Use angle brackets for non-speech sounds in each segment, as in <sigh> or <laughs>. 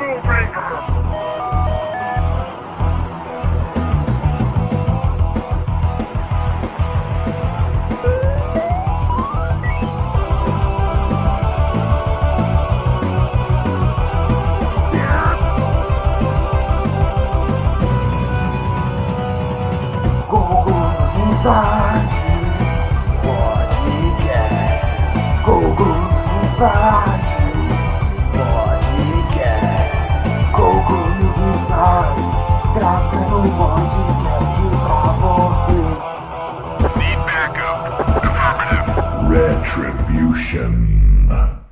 Afro Fala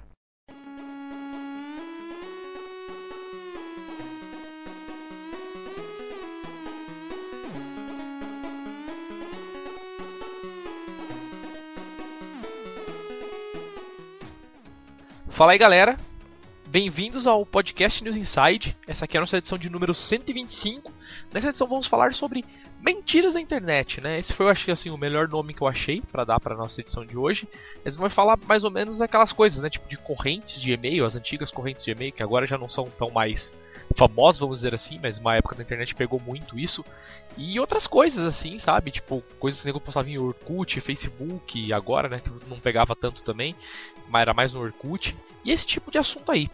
aí galera, bem-vindos ao podcast News Inside. Essa aqui é a nossa edição de número 125. Nessa edição vamos falar sobre mentiras da internet, né? Esse foi, acho assim, o melhor nome que eu achei para dar para nossa edição de hoje. Eles vão falar mais ou menos aquelas coisas, né? Tipo de correntes de e-mail, as antigas correntes de e-mail que agora já não são tão mais famosas, vamos dizer assim, mas uma época da internet pegou muito isso. E outras coisas assim, sabe? Tipo, coisas que eu postava em Orkut, Facebook, agora, né? Que não pegava tanto também, mas era mais no Orkut. E esse tipo de assunto aí.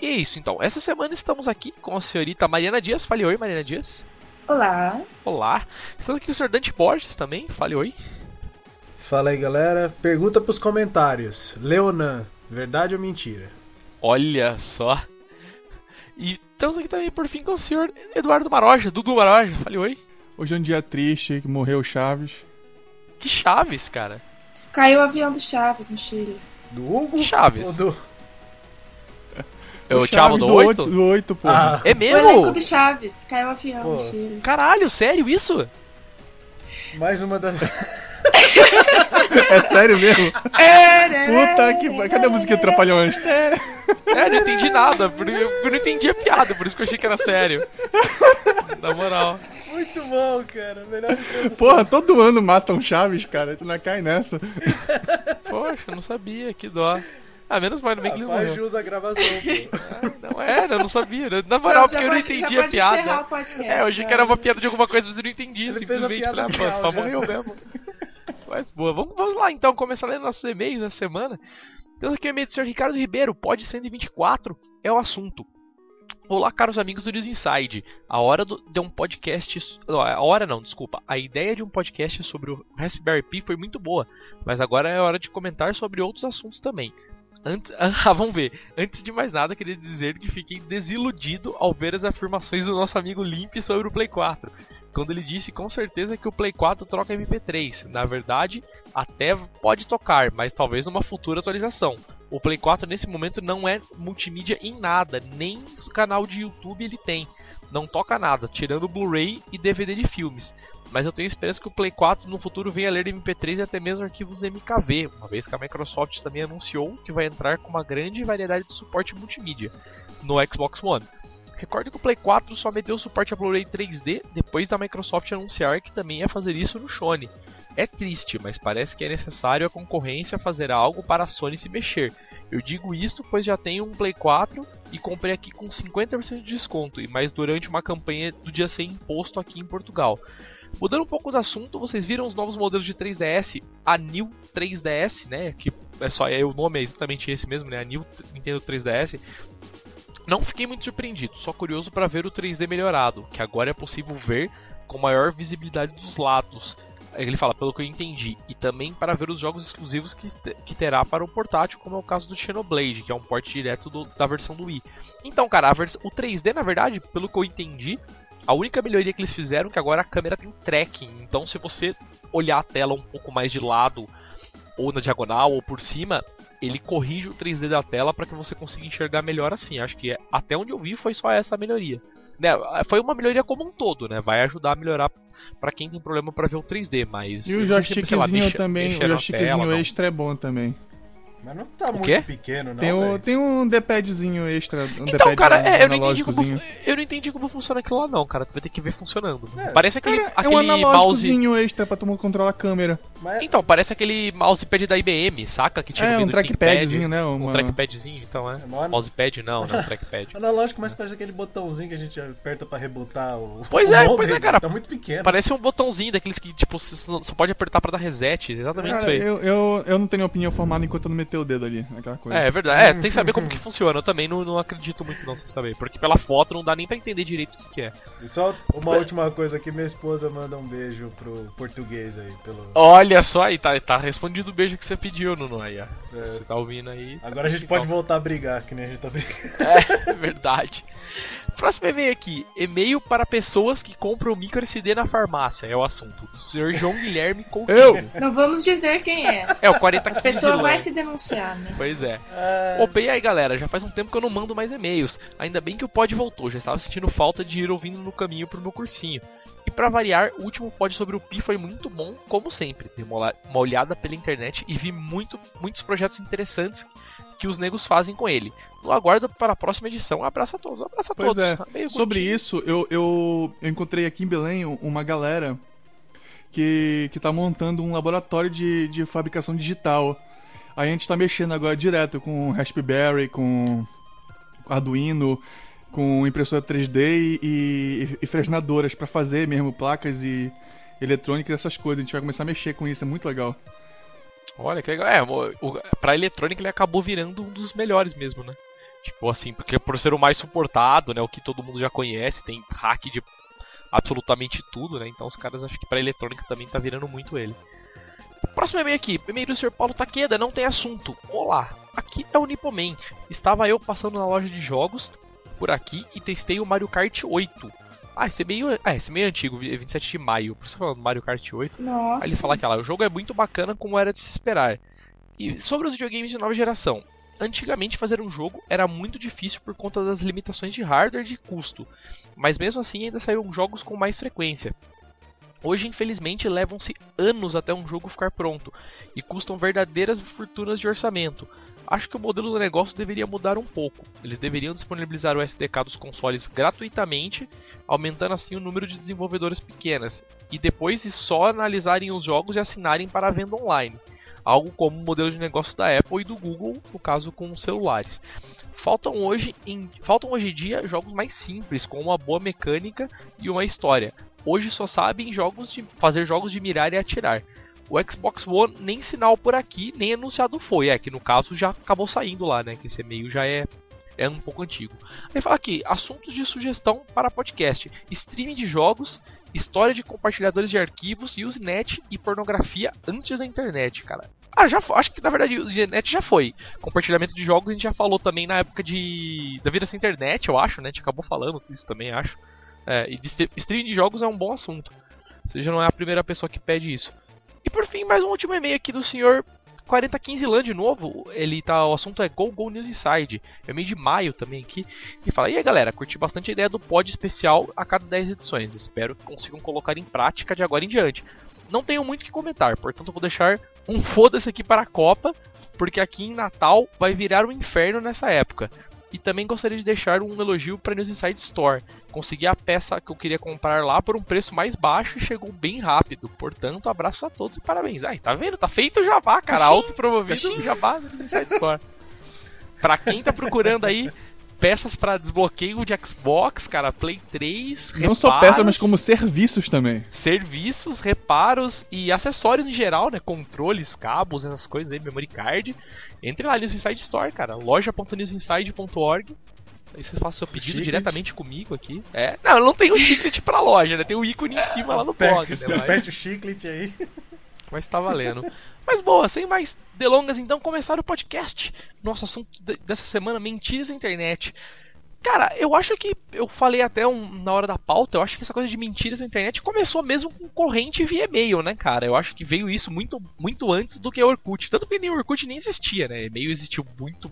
E é isso, então. Essa semana estamos aqui com a senhorita Mariana Dias. Fale oi, Mariana Dias. Olá. Olá. Estamos aqui com o senhor Dante Borges também. Fale oi. Fala aí, galera. Pergunta pros comentários. Leonan, verdade ou mentira? Olha só. E estamos aqui também, por fim, com o senhor Eduardo Maroja, Dudu Maroja. Fale oi. Hoje é um dia triste, que morreu Chaves. Que Chaves, cara? Caiu o avião do Chaves no Chile. Do Hugo? Que Chaves? Ou do... É o Thiago do 8? Do 8, porra. Ah, É O elenco mesmo? do Chaves. Caiu o avião Pô. no Chile. Caralho, sério isso? mais uma das... <laughs> É sério mesmo? Puta que pariu. Cadê a música Trapalhões? É. É, não entendi nada. por- Eu não entendi a piada, por isso que eu achei que era sério. <laughs> Na moral. Muito bom, cara. Melhor. Porra, todo ano matam Chaves, cara. Tu não cai nessa. Poxa, eu não sabia, que dó. Ah, menos mal, no bem que Ah, ele faz morreu. jus à gravação, pô. <laughs> Não era, eu não sabia. Na moral, Pronto, porque eu não entendi a piada. podcast, É, eu achei que já. era uma piada de alguma coisa, mas eu não entendi. Ele fez a simplesmente piada falei, ah, pô, só morreu mesmo. Mas boa, vamos, vamos lá então, começar lendo nossos e-mails da semana. Temos aqui o e-mail do Sr. Ricardo Ribeiro, pod 124 é o assunto. Olá, caros amigos do News Inside. A hora do- de um podcast. Não, a hora não, desculpa. A ideia de um podcast sobre o Raspberry Pi foi muito boa, mas agora é hora de comentar sobre outros assuntos também. Antes, <laughs> ah, vamos ver. Antes de mais nada, queria dizer que fiquei desiludido ao ver as afirmações do nosso amigo Limp sobre o Play 4. Quando ele disse com certeza que o Play 4 troca MP3. Na verdade, até pode tocar, mas talvez numa futura atualização. O Play 4 nesse momento não é multimídia em nada, nem canal de YouTube ele tem. Não toca nada, tirando Blu-ray e DVD de filmes. Mas eu tenho esperança que o Play 4 no futuro venha ler MP3 e até mesmo arquivos MKV, uma vez que a Microsoft também anunciou que vai entrar com uma grande variedade de suporte multimídia no Xbox One. Recorde que o Play 4 só meteu suporte a Blu-ray 3D depois da Microsoft anunciar que também ia fazer isso no Sony. É triste, mas parece que é necessário a concorrência fazer algo para a Sony se mexer. Eu digo isto pois já tenho um Play 4 e comprei aqui com 50% de desconto, e mais durante uma campanha do dia sem imposto aqui em Portugal. Mudando um pouco do assunto, vocês viram os novos modelos de 3DS, a New 3DS, né? Que é só é, o nome é exatamente esse mesmo, né? A New Nintendo 3DS. Não fiquei muito surpreendido, só curioso para ver o 3D melhorado, que agora é possível ver com maior visibilidade dos lados. Ele fala, pelo que eu entendi, e também para ver os jogos exclusivos que, que terá para o portátil, como é o caso do Xenoblade, que é um porte direto do- da versão do Wii. Então, cara, o 3D, na verdade, pelo que eu entendi, a única melhoria que eles fizeram é que agora a câmera tem tracking. Então, se você olhar a tela um pouco mais de lado, ou na diagonal, ou por cima, ele corrige o 3D da tela para que você consiga enxergar melhor assim. Acho que até onde eu vi foi só essa melhoria. Né, foi uma melhoria como um todo, né? Vai ajudar a melhorar para quem tem problema para ver o 3D, mas E o joystickzinho mexe- também, mexer o joystickzinho não. extra é bom também. Mas não tá muito pequeno, não. Tem, o, tem um D-padzinho extra. Um Então, cara, é, eu não, entendi como, eu não entendi como funciona aquilo lá, não, cara. Tu vai ter que ver funcionando. É, parece aquele, Cara, é aquele um mouse. extra pra tu controlar a câmera. Mas- Então, parece aquele mousepad da IBM, saca? Que tinha É, um trackpadzinho, né? Um Uma... trackpadzinho, então é. É mó- Mousepad não, não, <laughs> trackpad. Analógico, mas parece aquele botãozinho que a gente aperta pra rebotar o. <laughs> Pois o é, pois é, cara. Tá muito pequeno. Parece um botãozinho daqueles que, tipo, você só pode apertar pra dar reset. Exatamente isso Cara, aí. eu, eu, eu não tenho opinião formada enquanto eu não meter o dedo ali, aquela coisa. É, é verdade. É, tem que saber como que <laughs> funciona. Eu também não, não acredito muito não, sem saber. Porque pela foto não dá nem pra entender direito o que, que é. E só uma última coisa aqui, minha esposa manda um beijo pro português aí. Pelo... Olha só aí, tá, tá respondido o beijo que você pediu, Nuno. Aí, ó. É. Você tá ouvindo aí. Agora a gente pode voltar a brigar, que nem a gente tá brigando. É <laughs> verdade. Próximo e-mail aqui. E-mail para pessoas que compram micro SD na farmácia. É o assunto. Do senhor João <laughs> Guilherme Coutinho. Eu? Não vamos dizer quem é. É o 40 A pessoa vai se denunciar, né? Pois é. Ah, Opa, e aí galera, já faz um tempo que eu não mando mais e-mails. Ainda bem que o pod voltou, já estava sentindo falta de ir ouvindo no caminho pro meu cursinho. E pra variar, o último pod sobre o Pi foi muito bom, como sempre. Dei uma olhada pela internet e vi muito, muitos projetos interessantes que os negros fazem com ele. No aguardo para a próxima edição. Um abraço a todos, um abraço a Pois todos. é. Meio Sobre isso, eu, eu, eu encontrei aqui em Belém uma galera que, que tá montando um laboratório de, de fabricação digital. Aí a gente tá mexendo agora direto com Raspberry, com Arduino, com impressora 3D e, e, e fresnadoras pra fazer mesmo placas e eletrônicas essas coisas. A gente vai começar a mexer com isso, é muito legal. Olha que legal. É, o, pra eletrônica ele acabou virando um dos melhores mesmo, né? Tipo assim, porque por ser o mais suportado, né? O que todo mundo já conhece, tem hack de absolutamente tudo, né? Então os caras acho que pra eletrônica também tá virando muito ele. Próximo e-mail aqui, e-mail do Sr. Paulo Taqueda, não tem assunto. Olá, aqui é o Nipoman. Estava eu passando na loja de jogos por aqui e testei o Mario Kart 8. Ah, esse e-mail, ah, esse é antigo, 27 de maio. Por isso falando Mario Kart 8. Nossa. Aí ele fala que lá, o jogo é muito bacana como era de se esperar. E sobre os videogames de nova geração. Antigamente fazer um jogo era muito difícil por conta das limitações de hardware e de custo, mas mesmo assim ainda saíram jogos com mais frequência. Hoje, infelizmente, levam-se anos até um jogo ficar pronto e custam verdadeiras fortunas de orçamento. Acho que o modelo do negócio deveria mudar um pouco. Eles deveriam disponibilizar o SDK dos consoles gratuitamente, aumentando assim o número de desenvolvedores pequenas, e depois só analisarem os jogos e assinarem para a venda online. Algo como o modelo de negócio da Apple e do Google, no caso com celulares. Faltam hoje em, faltam hoje em dia jogos mais simples, com uma boa mecânica e uma história. Hoje só sabem jogos de, fazer jogos de mirar e atirar. O Xbox One nem sinal por aqui, nem anunciado foi. É que no caso já acabou saindo lá, né? Que esse e-mail já é, é um pouco antigo. Aí fala aqui, assuntos de sugestão para podcast: streaming de jogos, história de compartilhadores de arquivos, Usenet e pornografia antes da internet, cara. Ah, já foi. Acho que na verdade o Usenet já foi. Compartilhamento de jogos a gente já falou também na época de. da vida sem internet, eu acho, né? A gente acabou falando isso também, acho. É, e streaming de jogos é um bom assunto. Você já não é a primeira pessoa que pede isso. E por fim, mais um último e-mail aqui do senhor 4015 Lan de novo. Ele tá. O assunto é Go Go News Inside. É meio de maio também aqui. E fala, e aí galera, curti bastante a ideia do pod especial a cada 10 edições. Espero que consigam colocar em prática de agora em diante. Não tenho muito o que comentar, portanto vou deixar um foda-se aqui para a Copa, porque aqui em Natal vai virar um inferno nessa época. E também gostaria de deixar um elogio para News Inside Store. Consegui a peça que eu queria comprar lá por um preço mais baixo e chegou bem rápido. Portanto, abraços a todos e parabéns. Ai, tá vendo? Tá feito o jabá, cara. Autopromovido jabá da News Inside Store. Pra quem tá procurando aí peças para desbloqueio de Xbox, cara, Play 3, Não só reparos, peças, mas como serviços também. serviços, reparos e acessórios em geral, né? Controles, cabos, essas coisas aí, memory card. Entre lá, News Inside Store, cara. loja.newsinside.org. Aí você faz seu pedido diretamente comigo aqui. É, não, não tem o chiclete pra loja, né? Tem o ícone em cima lá no blog, né? Mas, Aperte o chiclete aí. mas tá valendo. Mas boa, sem mais delongas, então, começar o podcast. Nosso assunto de- dessa semana, mentiras na internet. Cara, eu acho que eu falei até um- na hora da pauta, eu acho que essa coisa de mentiras na internet começou mesmo com corrente via e-mail, né, cara? Eu acho que veio isso muito, muito antes do que o Orkut. Tanto que nem o Orkut nem existia, né? E-mail existiu muito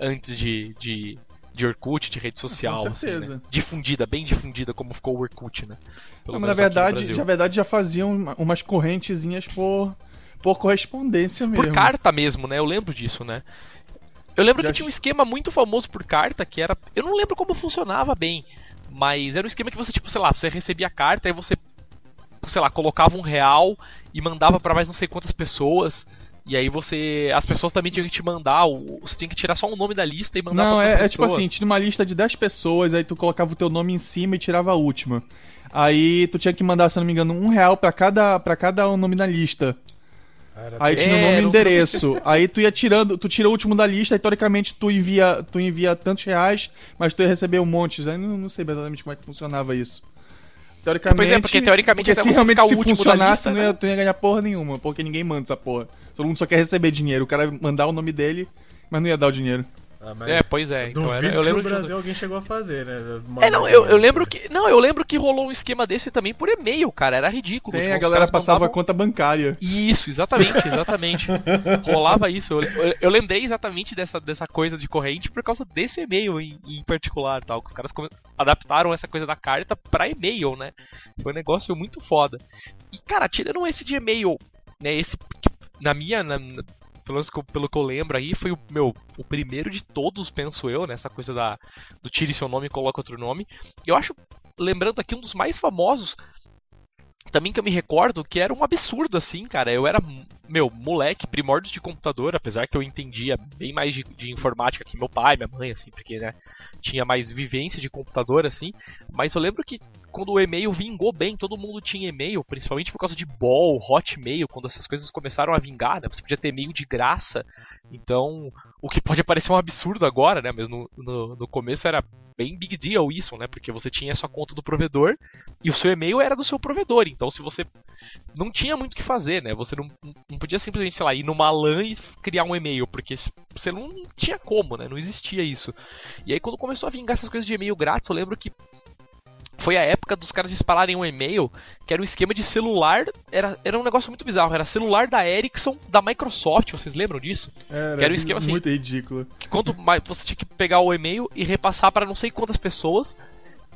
antes de, de, de Orkut, de rede social. Com assim, certeza. né? Difundida, bem difundida, como ficou o Orkut, né? Pelo Não, na verdade, na verdade já faziam uma- umas correntezinhas por, Por correspondência mesmo. Por carta mesmo, né? Eu lembro disso, né? Eu lembro Já que tinha um esquema muito famoso por carta que era. Eu não lembro como funcionava bem. Mas era um esquema que você, tipo, sei lá, você recebia a carta e você, sei lá, colocava um real e mandava pra mais não sei quantas pessoas. E aí você. As pessoas também tinham que te mandar. Você tinha que tirar só um nome da lista e mandar Não, pra é, outras é tipo pessoas. assim, tinha uma lista de 10 pessoas, aí tu colocava o teu nome em cima e tirava a última. Aí tu tinha que mandar, se eu não me engano, um real pra cada, pra cada nome na lista. Era Aí É, tinha o nome e endereço. Aí tu ia tirando, tu tira o último da lista e teoricamente tu envia, tu envia tantos reais, mas tu ia receber um monte. Aí não, não sei exatamente como é que funcionava isso. Teoricamente. Pois é, porque teoricamente porque se realmente ficar o se último da funcionasse, lista, não né? ia, tu não ia ganhar porra nenhuma, porque ninguém manda essa porra. Todo mundo só quer receber dinheiro. O cara ia mandar o nome dele, mas não ia dar o dinheiro. Ah, mas É, pois é. Então era, eu que lembro no de- Brasil alguém chegou a fazer, né? É, não, eu, eu lembro que. Não, eu lembro que rolou um esquema desse também por e-mail, cara. Era ridículo. Tem, Tipo, a galera passava a mandavam- conta bancária. Isso, exatamente, exatamente. <laughs> Rolava isso. Eu, eu- eu lembrei exatamente dessa, dessa coisa de corrente por causa desse e-mail em, em particular, tal. Que os caras adaptaram essa coisa da carta pra e-mail, né? Foi um negócio muito foda. E, cara, tirando esse de e-mail, né? Esse que, na minha. na- pelo menos pelo que eu lembro aí, foi o meu o primeiro de todos, penso eu, nessa coisa da do tire seu nome e coloque outro nome. Eu acho, lembrando aqui, um dos mais famosos também que eu me recordo que era um absurdo assim, cara. Eu era, meu, moleque, primórdios de computador, apesar que eu entendia bem mais de, de informática que meu pai, minha mãe, assim, porque, né, tinha mais vivência de computador, assim. Mas eu lembro que quando o e-mail vingou bem, todo mundo tinha e-mail, principalmente por causa de Ball, Hotmail, quando essas coisas começaram a vingar, né? Você podia ter e-mail de graça. Então, o que pode parecer um absurdo agora, né? Mas no, no, no começo era bem big deal isso, né? Porque você tinha a sua conta do provedor e o seu e-mail era do seu provedor. Então, se você não tinha muito o que fazer, né? Você não, não podia simplesmente, sei lá, ir numa LAN e criar um e-mail, porque você não tinha como, né? Não existia isso. E aí, quando começou a vingar essas coisas de e-mail grátis, eu lembro que foi a época dos caras dispararem um e-mail que era um esquema de celular. Era, era um negócio muito bizarro. Era celular da Ericsson, da Microsoft. Vocês lembram disso? Era, Que era um esquema assim. muito ridículo. que quanto mais você tinha que pegar o e-mail e repassar para não sei quantas pessoas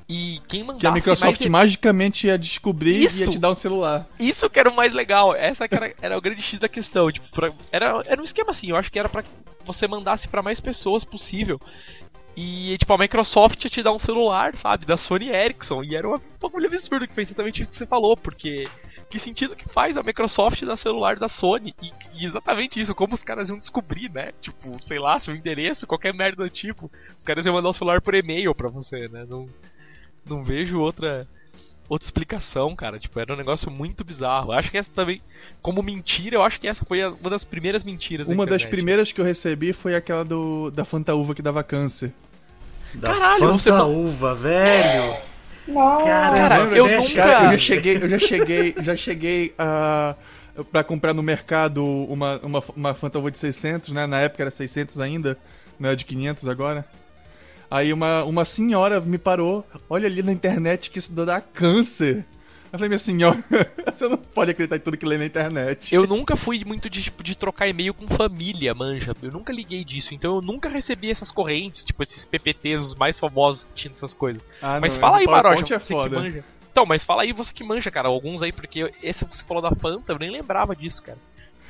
e quem mandasse Que a Microsoft mais magicamente ia descobrir e ia Isso! te dar um celular. isso que era o mais legal essa era, era o grande x da questão tipo pra- era era um esquema assim eu acho que era para você mandasse para mais pessoas possível e tipo a Microsoft ia te dar um celular sabe da Sony Ericsson e era um bagulho absurdo que foi exatamente isso que você falou porque que sentido que faz a Microsoft dar celular da Sony? E, e exatamente isso, como os caras iam descobrir, né? Tipo, sei lá, seu endereço, qualquer merda do tipo. Os caras iam mandar o celular por e-mail pra você, né? Não, não vejo outra outra explicação, cara. Tipo, era um negócio muito bizarro. Eu acho que essa também, como mentira, eu acho que essa foi uma das primeiras mentiras da Uma das internet. primeiras que eu recebi foi aquela do da Fantaúva que dava câncer. Da Caralho, Fanta você não- Uva, velho. Nossa. Caramba, Cara, eu nunca- Cara, eu já cheguei, eu já cheguei, já cheguei a para comprar no mercado uma uma uma Fantaúva de 600, né? Na época era 600 ainda, não é de 500 agora. Aí uma, uma senhora me parou, olha ali na internet que isso dá câncer. Eu falei, minha senhora, <laughs> você não pode acreditar em tudo que lê na internet. Eu nunca fui muito de, tipo, de trocar e-mail com família, manja. Eu nunca liguei disso. Então eu nunca recebi essas correntes, tipo, esses PPTs, os mais famosos que tinham essas coisas. Ah, Mas não, fala aí, o PowerPoint Maroja, é você que foda. manja. Então, mas fala aí você que manja, cara. Alguns aí, porque esse que você falou da Fanta, eu nem lembrava disso, cara.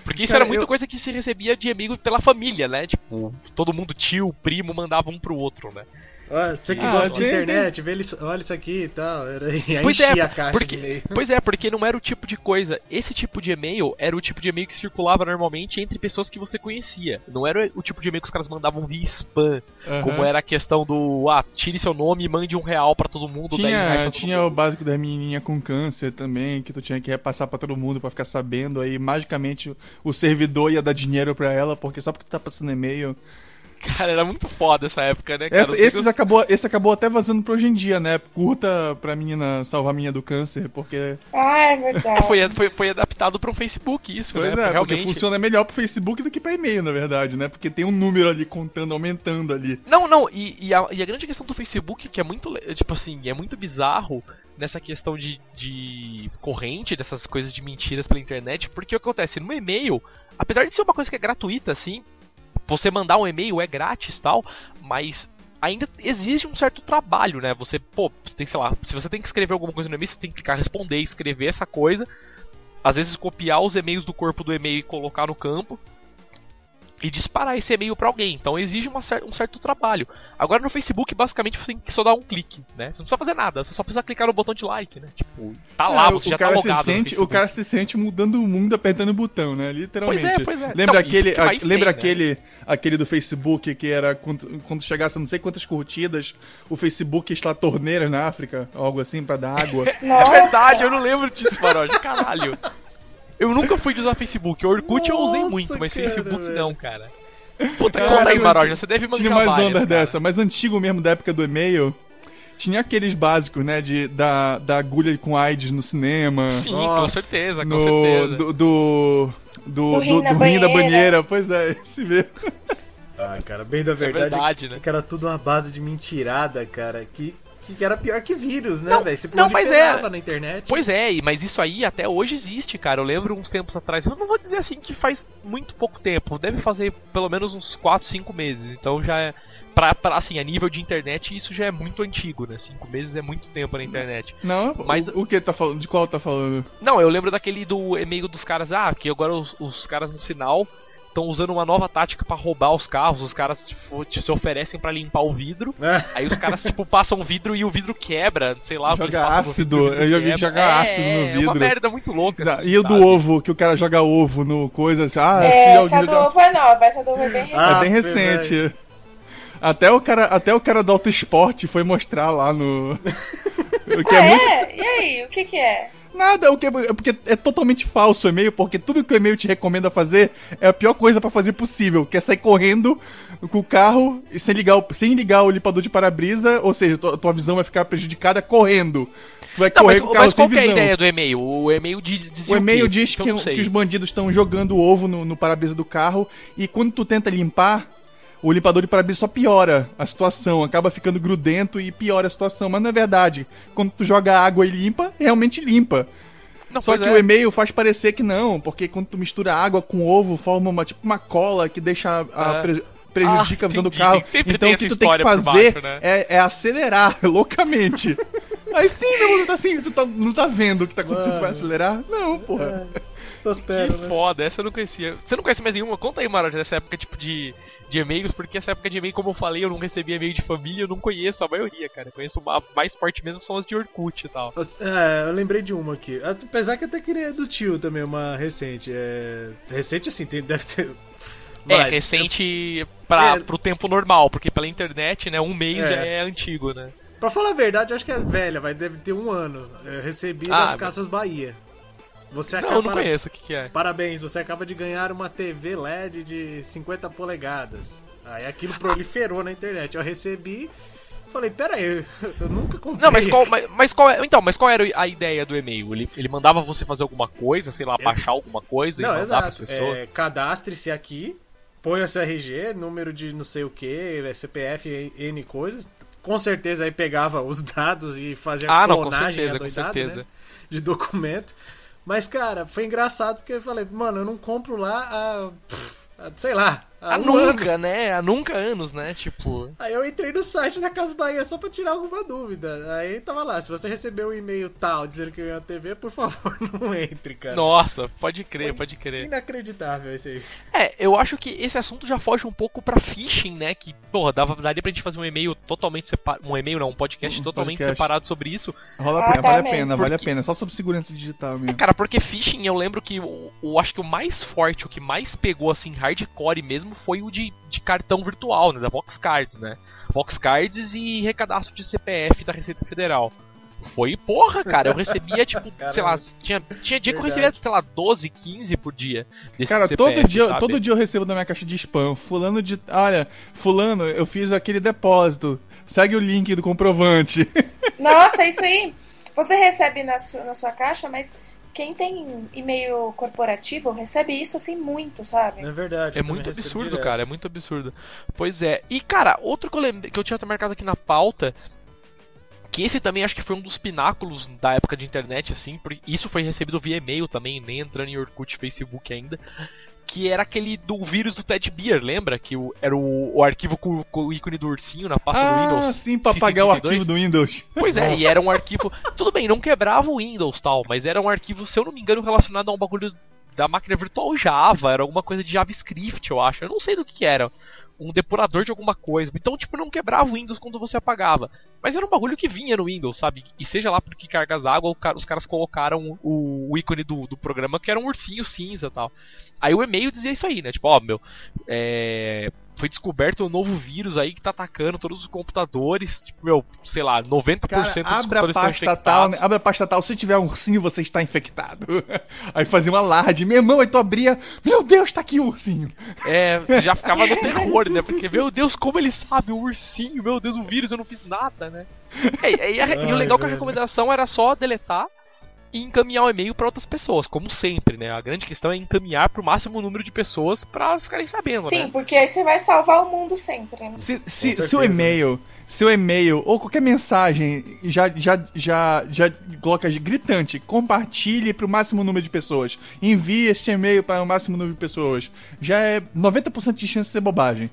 Porque isso Cara, era muita eu- coisa que se recebia de amigo pela família, né? Tipo, todo mundo, tio, primo, mandava um pro outro, né? Ó, você que Ah, gosta de internet, vê isso, olha isso aqui e tal. Era, <laughs> e aí Pois enchia é, a caixa porque, de e-mail. pois é, porque não era o tipo de coisa. Esse tipo de e-mail era o tipo de e-mail que circulava normalmente entre pessoas que você conhecia. Não era o tipo de e-mail que os caras mandavam via spam, Aham. como era a questão do ah, tire seu nome e mande um real pra todo mundo, 10 reais Tinha, pra todo tinha o mundo. básico da menininha com câncer também, que tu tinha que repassar pra todo mundo pra ficar sabendo. Aí magicamente o- o servidor ia dar dinheiro pra ela, porque só porque tu tá passando e-mail. <laughs> Cara, era muito foda essa época, né, cara? Essa- esses negócios- acabou, esse acabou até vazando pra hoje em dia, né? Curta pra menina salvar a menina do câncer, porque. Ah, é verdade. <laughs> foi, foi, foi adaptado pro Facebook isso, Pois né? é, porque Realmente. funciona melhor pro Facebook do que pra e-mail, na verdade, né? Porque tem um número ali contando, aumentando ali. Não, não, e, e a, e a grande questão do Facebook, que é muito, tipo assim, é muito bizarro nessa questão de, de corrente, dessas coisas de mentiras pela internet, porque o que acontece? No e-mail, apesar de ser uma coisa que é gratuita, assim, você mandar um e-mail é grátis tal, mas ainda exige um certo trabalho, né? Você, pô, tem, sei lá, se você tem que escrever alguma coisa no e-mail, você tem que clicar responder, escrever essa coisa. às vezes copiar os e-mails do corpo do e-mail e colocar no campo e disparar esse e-mail para alguém. Então exige cer um certo trabalho. Agora no Facebook, basicamente, você tem que só dar um clique, né? Você não precisa fazer nada, você só precisa clicar no botão de like, né? Tipo, tá lá, É, você o já tá cara logado. se sente, O cara se sente mudando o mundo apertando o botão, né? Literalmente. Pois é, pois é. Lembra Não, aquele, a- lembra tem, né? aquele, aquele do Facebook que era quando, quando chegasse não sei quantas curtidas, o Facebook instalar torneiras na África, algo assim pra dar água. <laughs> É verdade, eu não lembro disso, Faroja. Caralho. Eu nunca fui de usar Facebook. Orkut eu usei Nossa, muito, mas cara, Facebook velho. não, cara. Puta, Cara, conta aí, Maroja. Você deve manjar Tinha mais várias, ondas cara. dessa, mas antigo mesmo, da época do e-mail, tinha aqueles básicos, né? De, da, da agulha com AIDS no cinema. Sim, com Nossa. certeza, com no, certeza. do, do, do, Do rim na do rim da banheira. Pois é, esse mesmo. Ah, cara, bem da verdade. verdade, né? Que era tudo uma base de mentirada, cara. Que, que era pior que vírus, né, velho? Se não, mas é- na internet. Pois é, mas isso aí até hoje existe, cara. Eu lembro uns tempos atrás. Eu não vou dizer assim que faz muito pouco tempo. Deve fazer pelo menos uns 4, 5 meses. Então já é. Pra, pra, assim, a nível de internet, isso já é muito antigo, né? 5 meses é muito tempo na internet. Não, Mas- o, o que tá falando? De qual tá falando? Não, eu lembro daquele do e-mail dos caras, ah, que agora os, os caras no sinal estão usando uma nova tática pra roubar os carros, os caras tipo, te- se oferecem pra limpar o vidro, É. aí os caras tipo passam o vidro e o vidro quebra, sei lá, Joga passam no ácido, vidro, o vidro eu já vi jogar É, ácido no É uma vidro. merda muito louca. Assim, e o do ovo, que o cara joga ovo no coisa assim. Ah, se É, alguém essa do jogar- ovo é nova, essa do ovo é bem recente. Ah, É bem recente. Até o cara, até o cara do Auto Esporte foi mostrar lá no. <laughs> <laughs> o que Ah, é muito é? E aí, o que que é? Nada, o que é porque é totalmente falso o e-mail, porque tudo que o e-mail te recomenda fazer é a pior coisa pra fazer possível, que é sair correndo com o carro e sem ligar o, sem ligar o limpador de para-brisa, ou seja, tua, tua visão vai ficar prejudicada correndo. Tu vai Não, correr mas, com o carro mas qual sem que é a visão. ideia do e-mail? O e-mail diz, dizia O e-mail quê? diz eu que, que os bandidos estão jogando ovo no, no para-brisa do carro e quando tu tenta limpar, o limpador de para-brisa só piora a situação, acaba ficando grudento e piora a situação. Mas não é verdade. Quando tu joga água e limpa, realmente limpa. Não, Só que é. o e-mail faz parecer que não, porque quando tu mistura água com ovo, forma uma, tipo uma cola que deixa a, É. pre- prejudica Ah, a visão do carro. Sempre então o que tu tem que fazer baixo, né? é, é acelerar <laughs> loucamente. Aí sim, meu, tá assim, tu tá- não tá vendo o que tá acontecendo, tu vai Mano. acelerar? Não, porra. Essas Que pérolas. foda, essa eu não conhecia. Você não conhece mais nenhuma? Conta aí, Maroja, dessa época tipo de, de e-mails, porque essa época de e-mail, como eu falei, eu não recebia e-mail de família, eu não conheço a maioria, cara. Eu conheço a mais forte mesmo são as de Orkut e tal. É, eu lembrei de uma aqui. Apesar que até queria do tio também, uma recente. É... Recente assim, tem, deve ter. É, Vai, recente pra, É. pro tempo normal, porque pela internet, né, um mês É. já é antigo, né? Pra falar a verdade, eu acho que é velha, vai, deve ter um ano. Eu recebi Ah, das mas- Casas Bahia. Você Não, acaba. eu não conheço o que, que é. Parabéns, você acaba de ganhar uma TV LED de 50 polegadas. Aí aquilo proliferou na internet. Eu recebi. Falei, pera aí, <laughs> eu nunca comprei. Não, mas qual, mas, mas qual é, então, mas qual era a ideia do e-mail? Ele, ele mandava você fazer alguma coisa, sei lá, baixar alguma coisa Não, e mandar pessoas? É, Cadastre-se aqui, ponha seu RG, número de não sei o que, CPF, N coisas. Com certeza aí pegava os dados e fazia Ah, não, com clonagem certeza, com certeza. né, de documento. Mas, cara, foi engraçado porque eu falei, mano, eu não compro lá há, sei lá, há Há um ano. nunca, né? Há nunca anos, né? Tipo. Aí eu entrei no site da Casa Bahia só pra tirar alguma dúvida. Aí tava lá, se você recebeu um e-mail tal dizendo que ganhou a TV, por favor, <laughs> não entre, cara. Nossa, pode crer, pode crer. Inacreditável esse aí. É, eu acho que esse assunto já foge um pouco pra phishing, né? Que, porra, dava, daria pra gente fazer um e-mail totalmente separado. Um e-mail não, um podcast Um totalmente podcast. separado sobre isso. Rola a Ah, pena, tá vale a mesmo. pena, vale a pena. Só sobre segurança digital É, mesmo. cara, porque phishing eu lembro que o, o- acho que o mais forte, o que mais pegou assim hardcore mesmo foi o de, de cartão virtual, né, da Vox Cards, né? Vox Cards e recadastro de CPF da Receita Federal. Foi porra, cara, eu recebia tipo, <laughs> sei lá, tinha, tinha dia que eu recebia, Verdade. sei lá, 12, 15 por dia desse Cara, CPF, todo dia, sabe? todo dia eu recebo na minha caixa de spam. Fulano de. Olha, Fulano, eu fiz aquele depósito. Segue o link do comprovante. <laughs> Nossa, isso aí. Você recebe na, su- na sua caixa, mas quem tem e-mail corporativo recebe isso assim muito, sabe? É verdade. É muito absurdo, direto. cara, é muito absurdo. Pois é. E, cara, outro que eu, lembrei, que eu tinha marcado aqui na pauta, que esse também acho que foi um dos pináculos da época de internet, assim, porque isso foi recebido via e-mail também, nem entrando em Orkut Facebook ainda, que era aquele do vírus do Ted Beer, lembra? Que o, era o, o arquivo com, com o ícone do ursinho na pasta do Ah, Windows. sim, pra apagar o 32. arquivo do Windows. Pois é, e era um arquivo. Tudo bem, não quebrava o Windows tal, mas era um arquivo, se eu não me engano, relacionado a um bagulho da máquina virtual Java, era alguma coisa de JavaScript, eu acho. Eu não sei do que, que era. Um depurador de alguma coisa. Então, tipo, não quebrava o Windows quando você apagava. Mas era um bagulho que vinha no Windows, sabe? E seja lá por que cargas d'água, os caras colocaram o, ícone do, do programa que era um ursinho cinza e tal. Aí o e-mail dizia isso aí, né? Tipo, ó, meu, é, foi descoberto um novo vírus aí que tá atacando todos os computadores. Tipo, meu, sei lá, 90% Cara, dos computadores estão pasta tal, infectados. né? abre a pasta tal, se tiver um ursinho, você está infectado. <laughs> Aí fazia um alarde, meu irmão, aí tu abria, meu Deus, tá aqui o ursinho. É, já ficava no terror, né? Porque, meu Deus, como ele sabe, o ursinho, meu Deus, o vírus, eu não fiz nada, né? É, e, a- e o <laughs> Ai, legal é que a velho. recomendação era só deletar e encaminhar o e-mail para outras pessoas, como sempre, né? A grande questão é encaminhar pro máximo número de pessoas para elas ficarem sabendo, Sim, né? porque aí você vai salvar o mundo sempre. né? Se, se, se o e-mail, se o e-mail ou qualquer mensagem já, já, já, já coloca gritante, compartilhe para o máximo número de pessoas, envie este e-mail para o máximo número de pessoas, já é 90% de chance de ser bobagem.